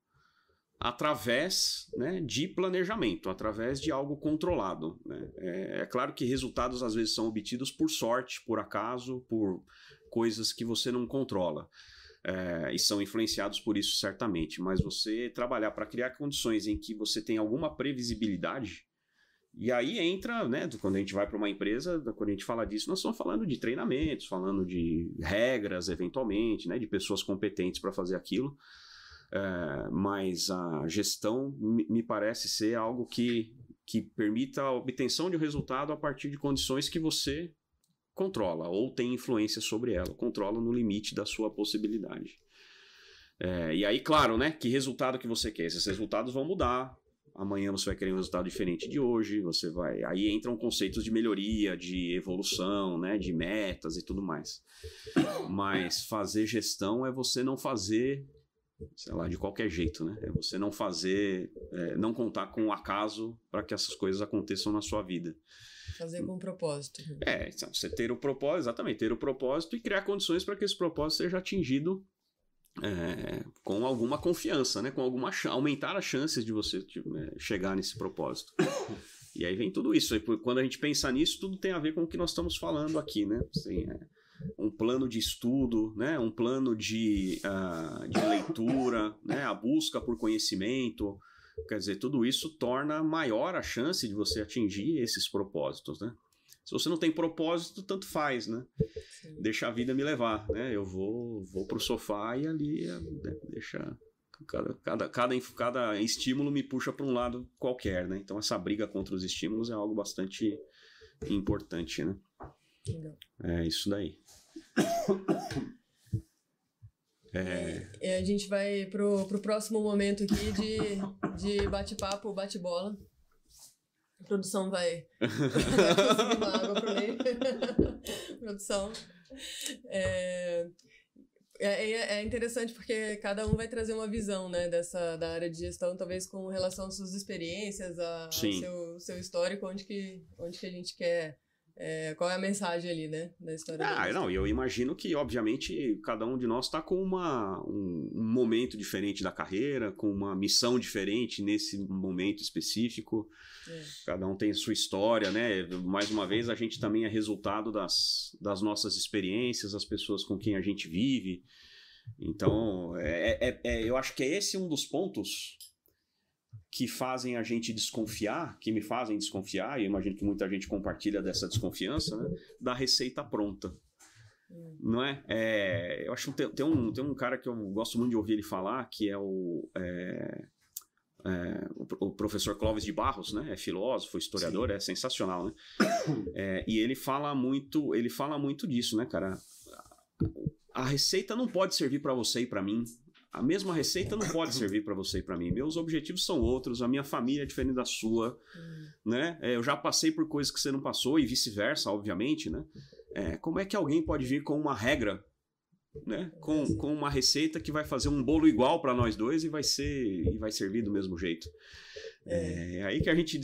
através né, de planejamento, através de algo controlado. né? É, é claro que resultados às vezes são obtidos por sorte, por acaso, por coisas que você não controla. É, e são influenciados por isso certamente, mas você trabalhar para criar condições em que você tem alguma previsibilidade, e aí entra, né, quando a gente vai para uma empresa, quando a gente fala disso, nós estamos falando de treinamentos, falando de regras, eventualmente, né, de pessoas competentes para fazer aquilo. É, mas a gestão me parece ser algo que, que permita a obtenção de um resultado a partir de condições que você controla ou tem influência sobre ela, controla no limite da sua possibilidade. É, e aí, claro, né? Que resultado que você quer? Esses resultados vão mudar. Amanhã você vai querer um resultado diferente de hoje. Você vai. Aí entram conceitos de melhoria, de evolução, né? De metas e tudo mais. Mas fazer gestão é você não fazer sei lá, de qualquer jeito, né? É você não fazer, é, não contar com o acaso para que essas coisas aconteçam na sua vida. Fazer com propósito. É, então, você ter o propósito, exatamente, ter o propósito e criar condições para que esse propósito seja atingido é, com alguma confiança, né? Com alguma aumentar as chances de você de, é, chegar nesse propósito. [COUGHS] E aí vem tudo isso. E quando a gente pensa nisso, tudo tem a ver com o que nós estamos falando aqui, né? Assim, é, um plano de estudo, né? Um plano de, uh, de leitura, né? A busca por conhecimento. Quer dizer, tudo isso torna maior a chance de você atingir esses propósitos, né? Se você não tem propósito, tanto faz, né? Sim. Deixa a vida me levar, né? Eu vou, vou pro sofá e ali né? deixa cada, cada, cada, cada estímulo me puxa para um lado qualquer, né? Então essa briga contra os estímulos é algo bastante importante, né? Legal. É isso daí. É... é a gente vai pro, pro próximo momento aqui de, de bate-papo, bate-bola. A produção vai, [LAUGHS] vai uma água pro meio. [LAUGHS] produção. É, é, é, é, interessante porque cada um vai trazer uma visão né, dessa, da área de gestão, talvez com relação às suas experiências, ao seu, seu histórico, onde que, onde que a gente quer é, qual é a mensagem ali, né, da história? Ah, não, eu imagino que, obviamente, cada um de nós está com uma, um, um, momento diferente da carreira, com uma missão diferente nesse momento específico. É. Cada um tem sua história, né? Mais uma vez, a gente também é resultado das, das nossas experiências, as pessoas com quem a gente vive. Então, é, é, é eu acho que é esse um dos pontos que fazem a gente desconfiar, que me fazem desconfiar, e eu imagino que muita gente compartilha dessa desconfiança, né, da receita pronta. Hum. Não é? é? Eu acho que tem, tem, um, tem um cara que eu gosto muito de ouvir ele falar, que é o, é, é, o, o, professor Clóvis de Barros, né? É filósofo, historiador, Sim. é sensacional, né? É, e ele fala muito, ele fala muito disso, né, cara? A receita não pode servir para você e para mim a mesma receita não pode servir para você e para mim. Meus objetivos são outros, a minha família é diferente da sua, hum. né? É, eu já passei por coisas que você não passou e vice-versa, obviamente, né? É, como é que alguém pode vir com uma regra, né? Com, com uma receita que vai fazer um bolo igual para nós dois e vai ser e vai servir do mesmo jeito? É, é aí que a gente.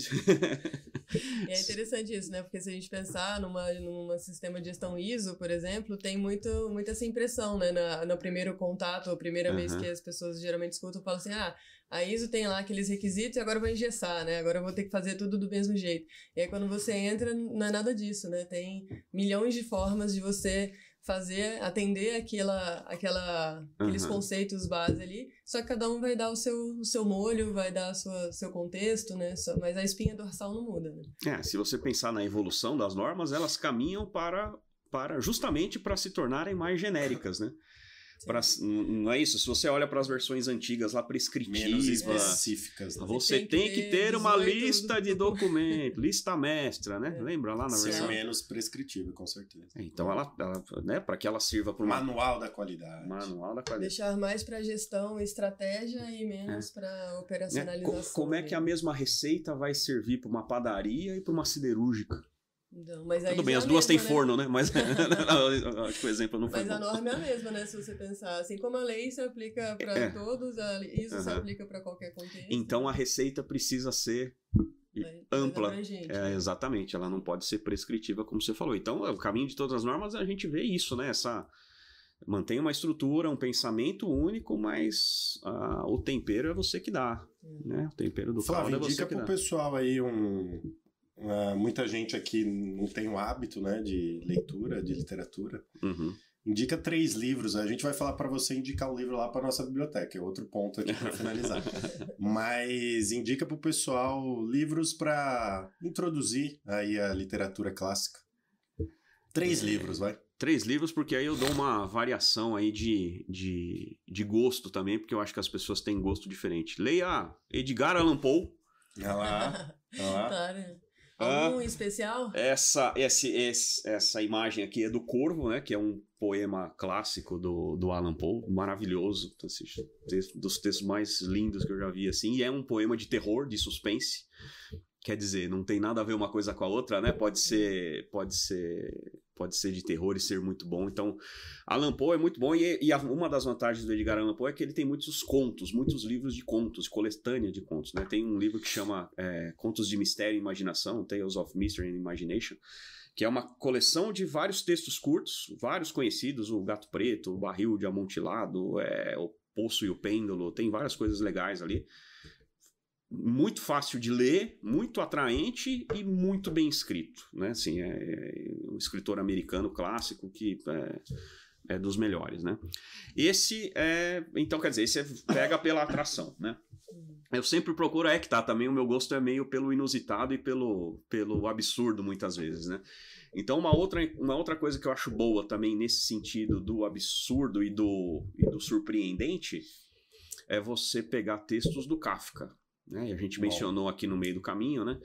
é interessante isso, né? Porque se a gente pensar numa, num sistema de gestão ISO, por exemplo, tem muito, muita essa impressão, né? Na, no primeiro contato, a primeira uhum. vez que as pessoas geralmente escutam, falam assim: ah, a ISO tem lá aqueles requisitos e agora eu vou engessar, né? Agora eu vou ter que fazer tudo do mesmo jeito. E aí quando você entra, não é nada disso, né? Tem milhões de formas de você fazer, atender aquela, aquela, aqueles uhum. conceitos base ali, só que cada um vai dar o seu, o seu molho, vai dar o seu, contexto, né? Mas a espinha dorsal não muda, né? É, se você pensar na evolução das normas, elas caminham para, para justamente para se tornarem mais genéricas, né? Pra, não é isso? Se você olha para as versões antigas lá prescritivas, Menos específicas, né? você tem que, tem que ter uma lista de documentos, lista mestra, né? É. Lembra lá na versão? menos prescritiva, com certeza. É, então ela, ela né, para que ela sirva para uma... manual da qualidade. Manual da qualidade. Deixar mais para gestão, estratégia e menos é. para operacionalização. Né? Como é que a mesma receita vai servir para uma padaria e para uma siderúrgica? Não, mas Tudo bem, as duas têm né? forno, né? Mas [LAUGHS] [LAUGHS] acho que o exemplo não foi Mas bom. a norma é a mesma, né? Se você pensar. Assim como a lei se aplica para é. todos, a isso uhum. se aplica para qualquer contexto. Então a receita precisa ser ampla. É, né? exatamente, ela não pode ser prescritiva, como você falou. Então, o caminho de todas as normas, a gente vê isso, né? Essa mantém uma estrutura, um pensamento único, mas uh, o tempero é você que dá, né? O tempero do Flávio, caldo é você que dá. pro pessoal aí um Uh, muita gente aqui não tem o hábito né, de leitura, de literatura. Uhum. Indica três livros. A gente vai falar para você indicar o livro lá para nossa biblioteca. É outro ponto aqui para finalizar. [LAUGHS] Mas indica para o pessoal livros para introduzir aí a literatura clássica. Três é, livros, vai. Três livros, porque aí eu dou uma variação aí de, de, de gosto também, porque eu acho que as pessoas têm gosto diferente. Leia Edgar Allan Poe. Olha lá. Olha lá. [LAUGHS] Algum ah, especial? Essa, esse, esse, essa imagem aqui é do Corvo, né? Que é um poema clássico do, do Alan Poe, maravilhoso, assim, dos textos mais lindos que eu já vi, assim. E é um poema de terror, de suspense. Quer dizer, não tem nada a ver uma coisa com a outra, né? Pode ser, pode ser pode ser de terror e ser muito bom. Então, Alan Poe é muito bom e, e a, uma das vantagens do Edgar Allan Poe é que ele tem muitos contos, muitos livros de contos, coletânea de contos, né? Tem um livro que chama é, Contos de Mistério e Imaginação, Tales of Mystery and Imagination, que é uma coleção de vários textos curtos, vários conhecidos, o Gato Preto, o Barril de Amontilado, é, o Poço e o Pêndulo, tem várias coisas legais ali muito fácil de ler, muito atraente e muito bem escrito, né? Assim, é, é um escritor americano clássico que é, é, dos melhores, né? Esse é, então quer dizer, esse é, pega pela atração, né? Eu sempre procuro, é que tá, também o meu gosto é meio pelo inusitado e pelo, pelo absurdo muitas vezes, né? Então uma outra, uma outra coisa que eu acho boa também nesse sentido do absurdo e do, e do surpreendente é você pegar textos do Kafka, né? A gente Bom. mencionou aqui no meio do caminho, né?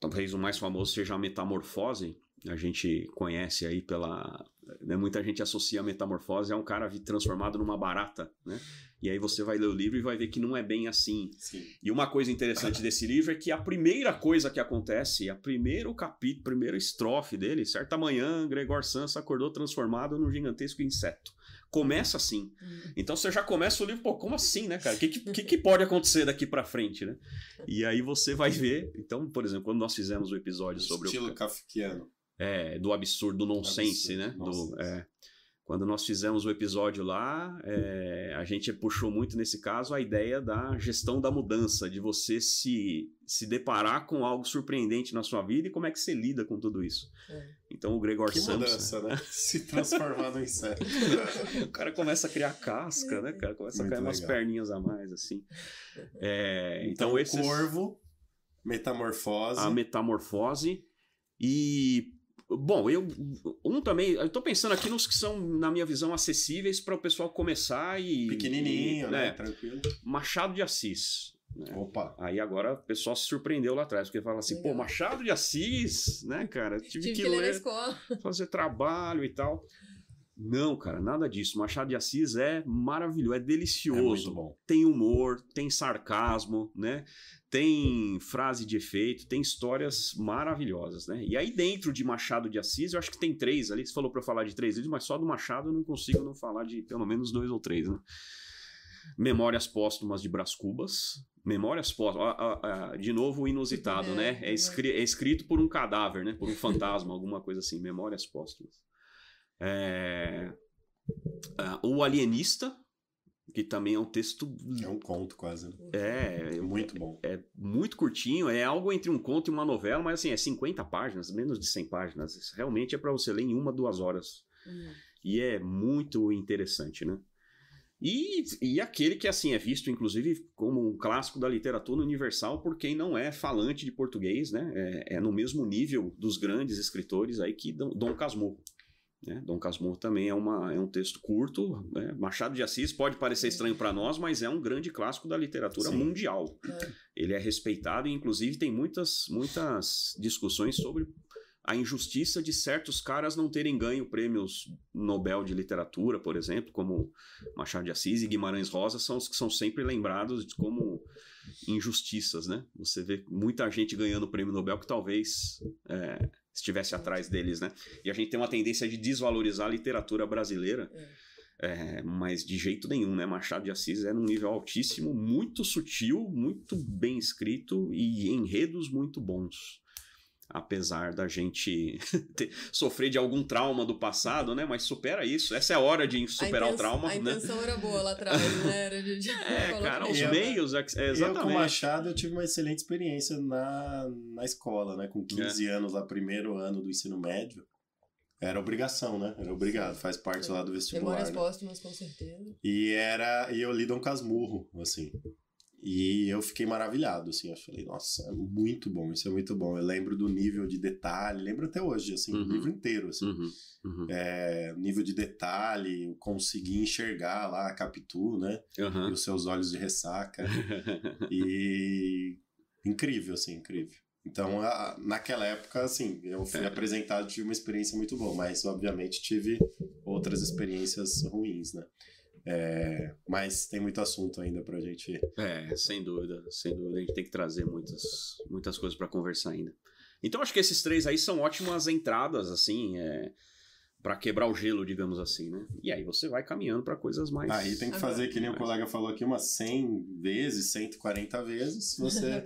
Talvez o mais famoso seja a Metamorfose. A gente conhece aí pela. Né? Muita gente associa a Metamorfose a um cara transformado numa barata, né? E aí você vai ler o livro e vai ver que não é bem assim. Sim. E uma coisa interessante desse livro é que a primeira coisa que acontece, a primeiro capítulo, primeira estrofe dele, certa manhã, Gregor Samsa acordou transformado num gigantesco inseto. Começa assim. Uhum. Então você já começa o livro, pô, como assim, né, cara? O que, que, [LAUGHS] que, pode acontecer daqui para frente, né? E aí você vai ver. Então, por exemplo, quando nós fizemos o episódio o sobre estilo o. Estilo kafkiano. É, do absurdo, do nonsense, absurdo, né? Nonsense. Do, é, quando nós fizemos o episódio lá, é, a gente puxou muito nesse caso a ideia da gestão da mudança, de você se, se deparar com algo surpreendente na sua vida e como é que você lida com tudo isso. É. Então o Gregor que mudança, né? [LAUGHS] Se transformar no inseto. o cara começa a criar casca, né, cara? Começa muito a cair legal. umas perninhas a mais, assim. É, então, então esses... Corvo, Metamorfose. A Metamorfose. E Bom, eu um também, eu tô pensando aqui nos que são, na minha visão, acessíveis para o pessoal começar e. Pequenininho, e, né? né? Tranquilo. Machado de Assis. Né? Opa! Aí agora o pessoal se surpreendeu lá atrás, porque fala assim, Legal. pô, Machado de Assis, né, cara? Tive, Tive que, que ler, ler [LAUGHS] fazer trabalho e tal. Não, cara, nada disso. Machado de Assis é maravilhoso, é delicioso. É muito bom. Tem humor, tem sarcasmo, né? Tem frase de efeito, tem histórias maravilhosas, né? E aí dentro de Machado de Assis, eu acho que tem três ali. Você falou para falar de três livros, mas só do Machado eu não consigo não falar de pelo menos dois ou três, né? Memórias Póstumas de Brás Cubas. Memórias Póstumas, de novo inusitado, é, né? É, escri é escrito por um cadáver, né? Por um fantasma, alguma coisa assim. Memórias Póstumas. É... Uh, o Alienista, que também é um texto. É um conto quase. Né? É, é muito bom. É, é, muito curtinho, é algo entre um conto e uma novela, mas assim, é 50 páginas, menos de 100 páginas. Realmente é para você ler em uma, duas horas. Uhum. E é muito interessante, né? E, e aquele que assim é visto, inclusive, como um clássico da literatura universal por quem não é falante de português, né? É, é no mesmo nível dos grandes escritores aí que Dom Casmurro. Né? Dom Casmurro também é, uma, é um texto curto. Né? Machado de Assis pode parecer estranho para nós, mas é um grande clássico da literatura Sim. mundial. É. Ele é respeitado e, inclusive, tem muitas, muitas discussões sobre a injustiça de certos caras não terem ganho prêmios Nobel de literatura, por exemplo, como Machado de Assis e Guimarães Rosa, são os que são sempre lembrados como injustiças, né? Você vê muita gente ganhando prêmio Nobel que talvez é, estivesse atrás deles, né? E a gente tem uma tendência de desvalorizar a literatura brasileira. É. É, mas de jeito nenhum, né? Machado de Assis é num nível altíssimo, muito sutil, muito bem escrito e enredos muito bons apesar da gente [LAUGHS] ter, sofrer de algum trauma do passado, né? Mas supera isso. Essa é a hora de superar intenção, o trauma. A né? intenção era boa lá atrás, né? Era de, de [LAUGHS] é, cara, os meios, é, exatamente. Eu com Machado eu tive uma excelente experiência na, na escola, né? Com 15 é. anos lá, primeiro ano do ensino médio. Era obrigação, né? Era obrigado, faz parte é. lá do vestibular. Memórias né? póstumas, com certeza. E era. E eu li Dom Casmurro, assim. E eu fiquei maravilhado, assim, eu falei, nossa, é muito bom, isso é muito bom. Eu lembro do nível de detalhe, lembro até hoje, assim, uhum. o livro inteiro, assim. Uhum. Uhum. É, nível de detalhe, conseguir enxergar lá a Capitu, né? E os seus olhos de ressaca. [LAUGHS] e incrível, assim, incrível. Então, a, naquela época, assim, eu fui é. apresentado, tive uma experiência muito boa, mas obviamente tive outras experiências ruins, né? É, mas tem muito assunto ainda pra gente. É, sem dúvida, sem dúvida. A gente tem que trazer muitas, muitas coisas para conversar ainda. Então acho que esses três aí são ótimas entradas, assim, é, para quebrar o gelo, digamos assim, né? E aí você vai caminhando para coisas mais. Aí tem que fazer, que nem o colega falou aqui, umas 100 vezes, 140 vezes, [LAUGHS] você,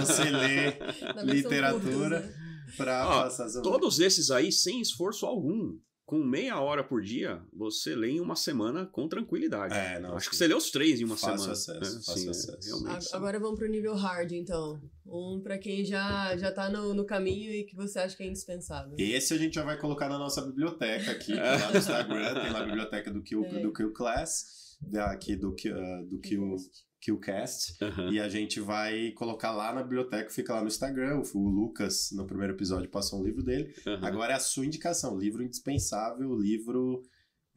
você lê literatura né? para passar sobre. Todos esses aí, sem esforço algum. Com meia hora por dia, você lê em uma semana com tranquilidade. É, não, Acho sim. que você lê os três em uma Fácil semana. acesso, né? fácil Sim, é, acesso. realmente. A- Agora vamos pro nível hard, então. Um pra quem já, já tá no, no caminho e que você acha que é indispensável. Esse a gente já vai colocar na nossa biblioteca aqui, [LAUGHS] é lá no Instagram, tem lá a biblioteca do Q, É. do Q Class, daqui do Q, uh, do Q, Qcast. Aham. E a gente vai colocar lá na biblioteca, fica lá no Instagram. O, Lucas, no primeiro episódio, passou um livro dele. Aham. Agora é a sua indicação, livro indispensável, livro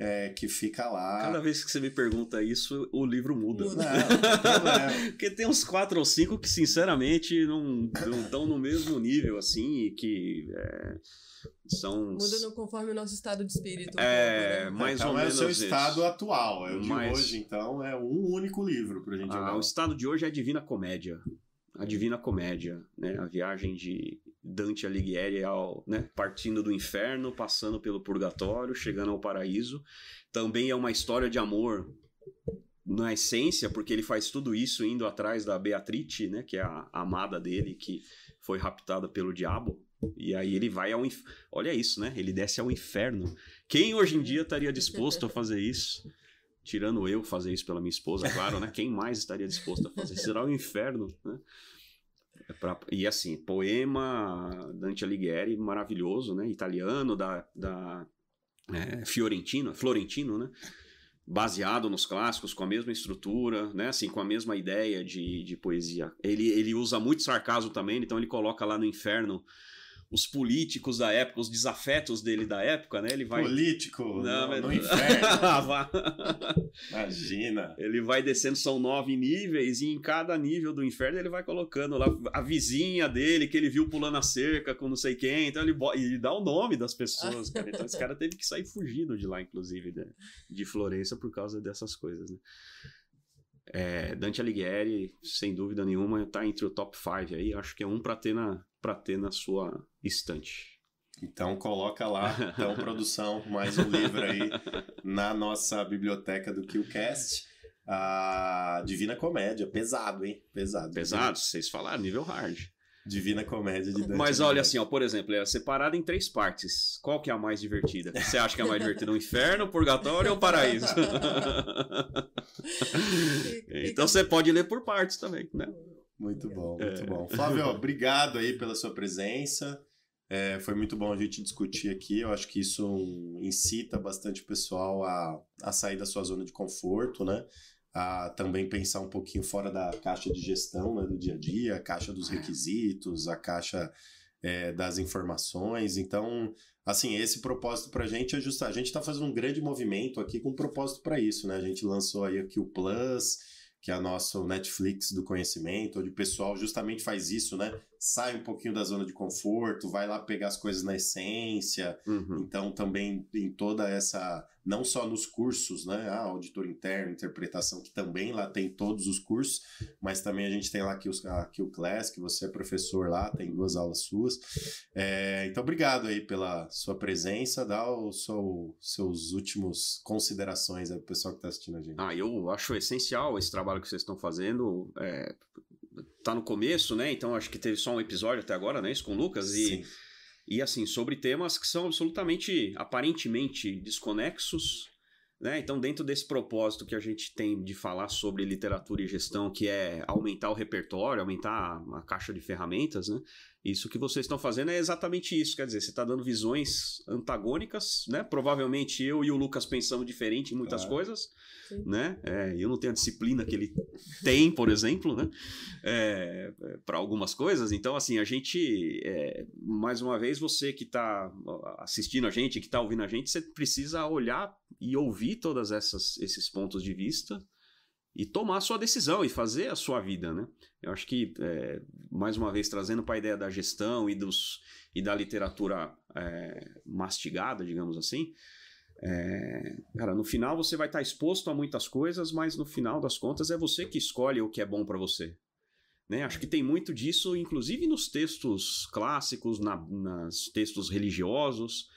é, que fica lá. Cada vez que você me pergunta isso, o livro muda. Muda. Não. [LAUGHS] Porque tem uns quatro ou cinco que, sinceramente, não estão no mesmo nível, assim, e que é, são. Muda no, conforme o nosso estado de espírito. É, né? mais então ou é o menos seu isso. estado atual, é o de Mas- hoje, então é um único livro pra gente Ah, jogar. o estado de hoje é a Divina Comédia. A Divina Comédia, né? A viagem de Dante Alighieri ao, né? partindo do inferno, passando pelo purgatório, chegando ao paraíso. Também é uma história de amor na essência, porque ele faz tudo isso indo atrás da Beatrice, né? Que é a amada dele, que foi raptada pelo diabo. E aí ele vai ao inferno. Olha isso, né? Ele desce ao inferno. Quem hoje em dia estaria disposto a fazer isso? Tirando eu fazer isso pela minha esposa, claro, né? Quem mais estaria disposto a fazer? Será o inferno, né? É pra- E assim, poema Dante Alighieri, maravilhoso, né? Italiano, da, da é, Fiorentino, Florentino, né? Baseado nos clássicos, com a mesma estrutura, né? Assim, com a mesma ideia de, de poesia. Ele, ele usa muito sarcasmo também, então ele coloca lá no inferno os políticos da época, os desafetos dele da época, né? Ele vai. Político, Não, no, mas- no inferno, [LAUGHS] imagina. Ele vai descendo, são nove níveis, e em cada nível do inferno ele vai colocando lá a vizinha dele, que ele viu pulando a cerca com não sei quem, então ele, bo- e dá o nome das pessoas, cara. Então esse cara teve que sair fugido de lá, inclusive, de, de Florença, por causa dessas coisas, né? É, Dante Alighieri, sem dúvida nenhuma, tá entre o top 5 aí. Acho que é um pra ter na, pra ter na sua estante. Então coloca lá, [LAUGHS] então produção, mais um livro aí na nossa biblioteca do Qcast. A Divina Comédia, pesado, hein? Pesado. Pesado, vocês falaram, nível hard. Divina Comédia de Dante Mas olha Alighieri. assim, ó, por exemplo, é separada em três partes. Qual que é a mais divertida? Você acha que é a mais divertida? O inferno, o purgatório ou o paraíso? E- [LAUGHS] então você pode ler por partes também, né? Muito bom, muito É. bom. [LAUGHS] Flávio, obrigado aí pela sua presença. É, foi muito bom a gente discutir aqui. Eu acho que isso um, incita bastante o pessoal a, a sair da sua zona de conforto, né? A também pensar um pouquinho fora da caixa de gestão né, do dia a dia, a caixa dos requisitos, a caixa é, das informações. Então, assim, esse propósito para a gente é justo. A gente está fazendo um grande movimento aqui com propósito para isso, né? A gente lançou aí aqui o Plus, que é a nossa Netflix do conhecimento, onde o pessoal justamente faz isso, né? Sai um pouquinho da zona de conforto, vai lá pegar as coisas na essência. Uhum. Então, também em toda essa. Não só nos cursos, né? Ah, auditor interno, interpretação, que também lá tem todos os cursos, mas também a gente tem lá aqui, os, aqui o Class, que você é professor lá, tem duas aulas suas. É, então, obrigado aí pela sua presença. Dá o seu, seus últimos considerações aí pro pessoal que está assistindo a gente. Ah, eu acho essencial esse trabalho que vocês estão fazendo. É, tá no começo, né? Então acho que teve só um episódio até agora, né? Isso com o Lucas. E, Sim. E assim, sobre temas que são absolutamente, aparentemente desconexos, né? Então, dentro desse propósito que a gente tem de falar sobre literatura e gestão, que é aumentar o repertório, aumentar a, caixa de ferramentas, né? Isso que vocês estão fazendo é exatamente isso. Quer dizer, você está dando visões antagônicas, né? Provavelmente eu e o Lucas pensamos diferente em muitas Claro. coisas, Sim. né? É, eu não tenho a disciplina que ele tem, por exemplo, né? É, para algumas coisas. Então, assim, a gente, é, mais uma vez, você que está assistindo a gente, que está ouvindo a gente, você precisa olhar e ouvir todos esses pontos de vista e tomar a sua decisão e fazer a sua vida, né? Eu acho que, é, mais uma vez, trazendo para a ideia da gestão e, dos, e da literatura é, mastigada, digamos assim, é, cara, no final você vai estar exposto a muitas coisas, mas no final das contas é você que escolhe o que é bom para você. Né? Acho que tem muito disso, inclusive nos textos clássicos, na, nos textos religiosos.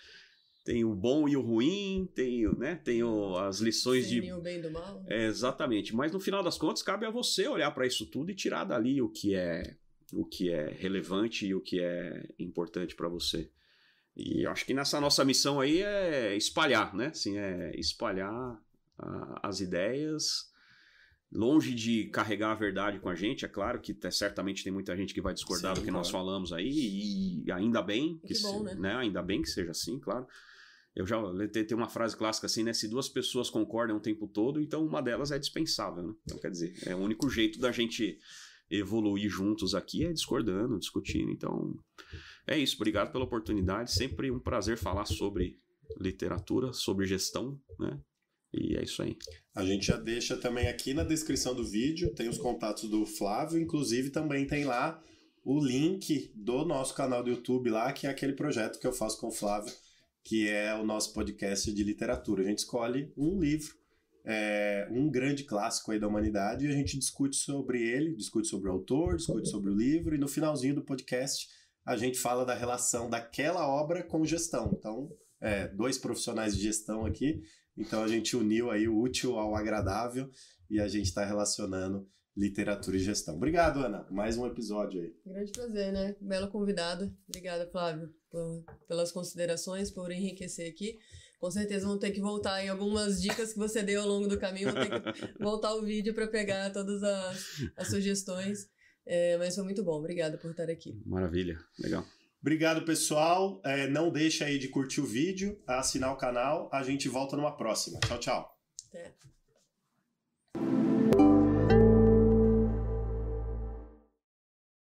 Tem o bom e o ruim, tem, né? tem o, as lições Sim, de. o bem do mal. É, exatamente. Mas no final das contas, cabe a você olhar para isso tudo e tirar dali o que é o que é relevante e o que é importante para você. E acho que nessa nossa missão aí é espalhar, né? Assim, é espalhar a, as ideias, longe de carregar a verdade com a gente. É claro que certamente tem muita gente que vai discordar Sim, do que nós claro. falamos aí, e ainda bem Que bom, se- né? Ainda bem que seja assim, claro. Eu já tem, uma frase clássica assim, né? Se duas pessoas concordam o tempo todo, então uma delas é dispensável, né? Então, quer dizer, é o único jeito da gente evoluir juntos aqui é discordando, discutindo. Então, é isso. Obrigado pela oportunidade. Sempre um prazer falar sobre literatura, sobre gestão, né? E é isso aí. A gente já deixa também aqui na descrição do vídeo, tem os contatos do Flávio, inclusive também tem lá o link do nosso canal do YouTube lá, que é aquele projeto que eu faço com o Flávio, que é o nosso podcast de literatura. A gente escolhe um livro, é, um grande clássico aí da humanidade, e a gente discute sobre ele, discute sobre o autor, discute sobre o livro, e no finalzinho do podcast a gente fala da relação daquela obra com gestão. Então, é, dois profissionais de gestão aqui, então a gente uniu aí o útil ao agradável e a gente está relacionando literatura e gestão. Obrigado, Ana. Mais um episódio aí. Grande prazer, né? Belo convidado. Obrigada, Flávio, por- pelas considerações, por enriquecer aqui. Com certeza vão ter que voltar em algumas dicas que você deu ao longo do caminho. Vou ter que voltar o vídeo para pegar todas as, as sugestões. É, mas foi muito bom. Obrigada por estar aqui. Maravilha. Legal. Obrigado, pessoal. É, não deixa aí de curtir o vídeo, assinar o canal. A gente volta numa próxima. Tchau, tchau. Até.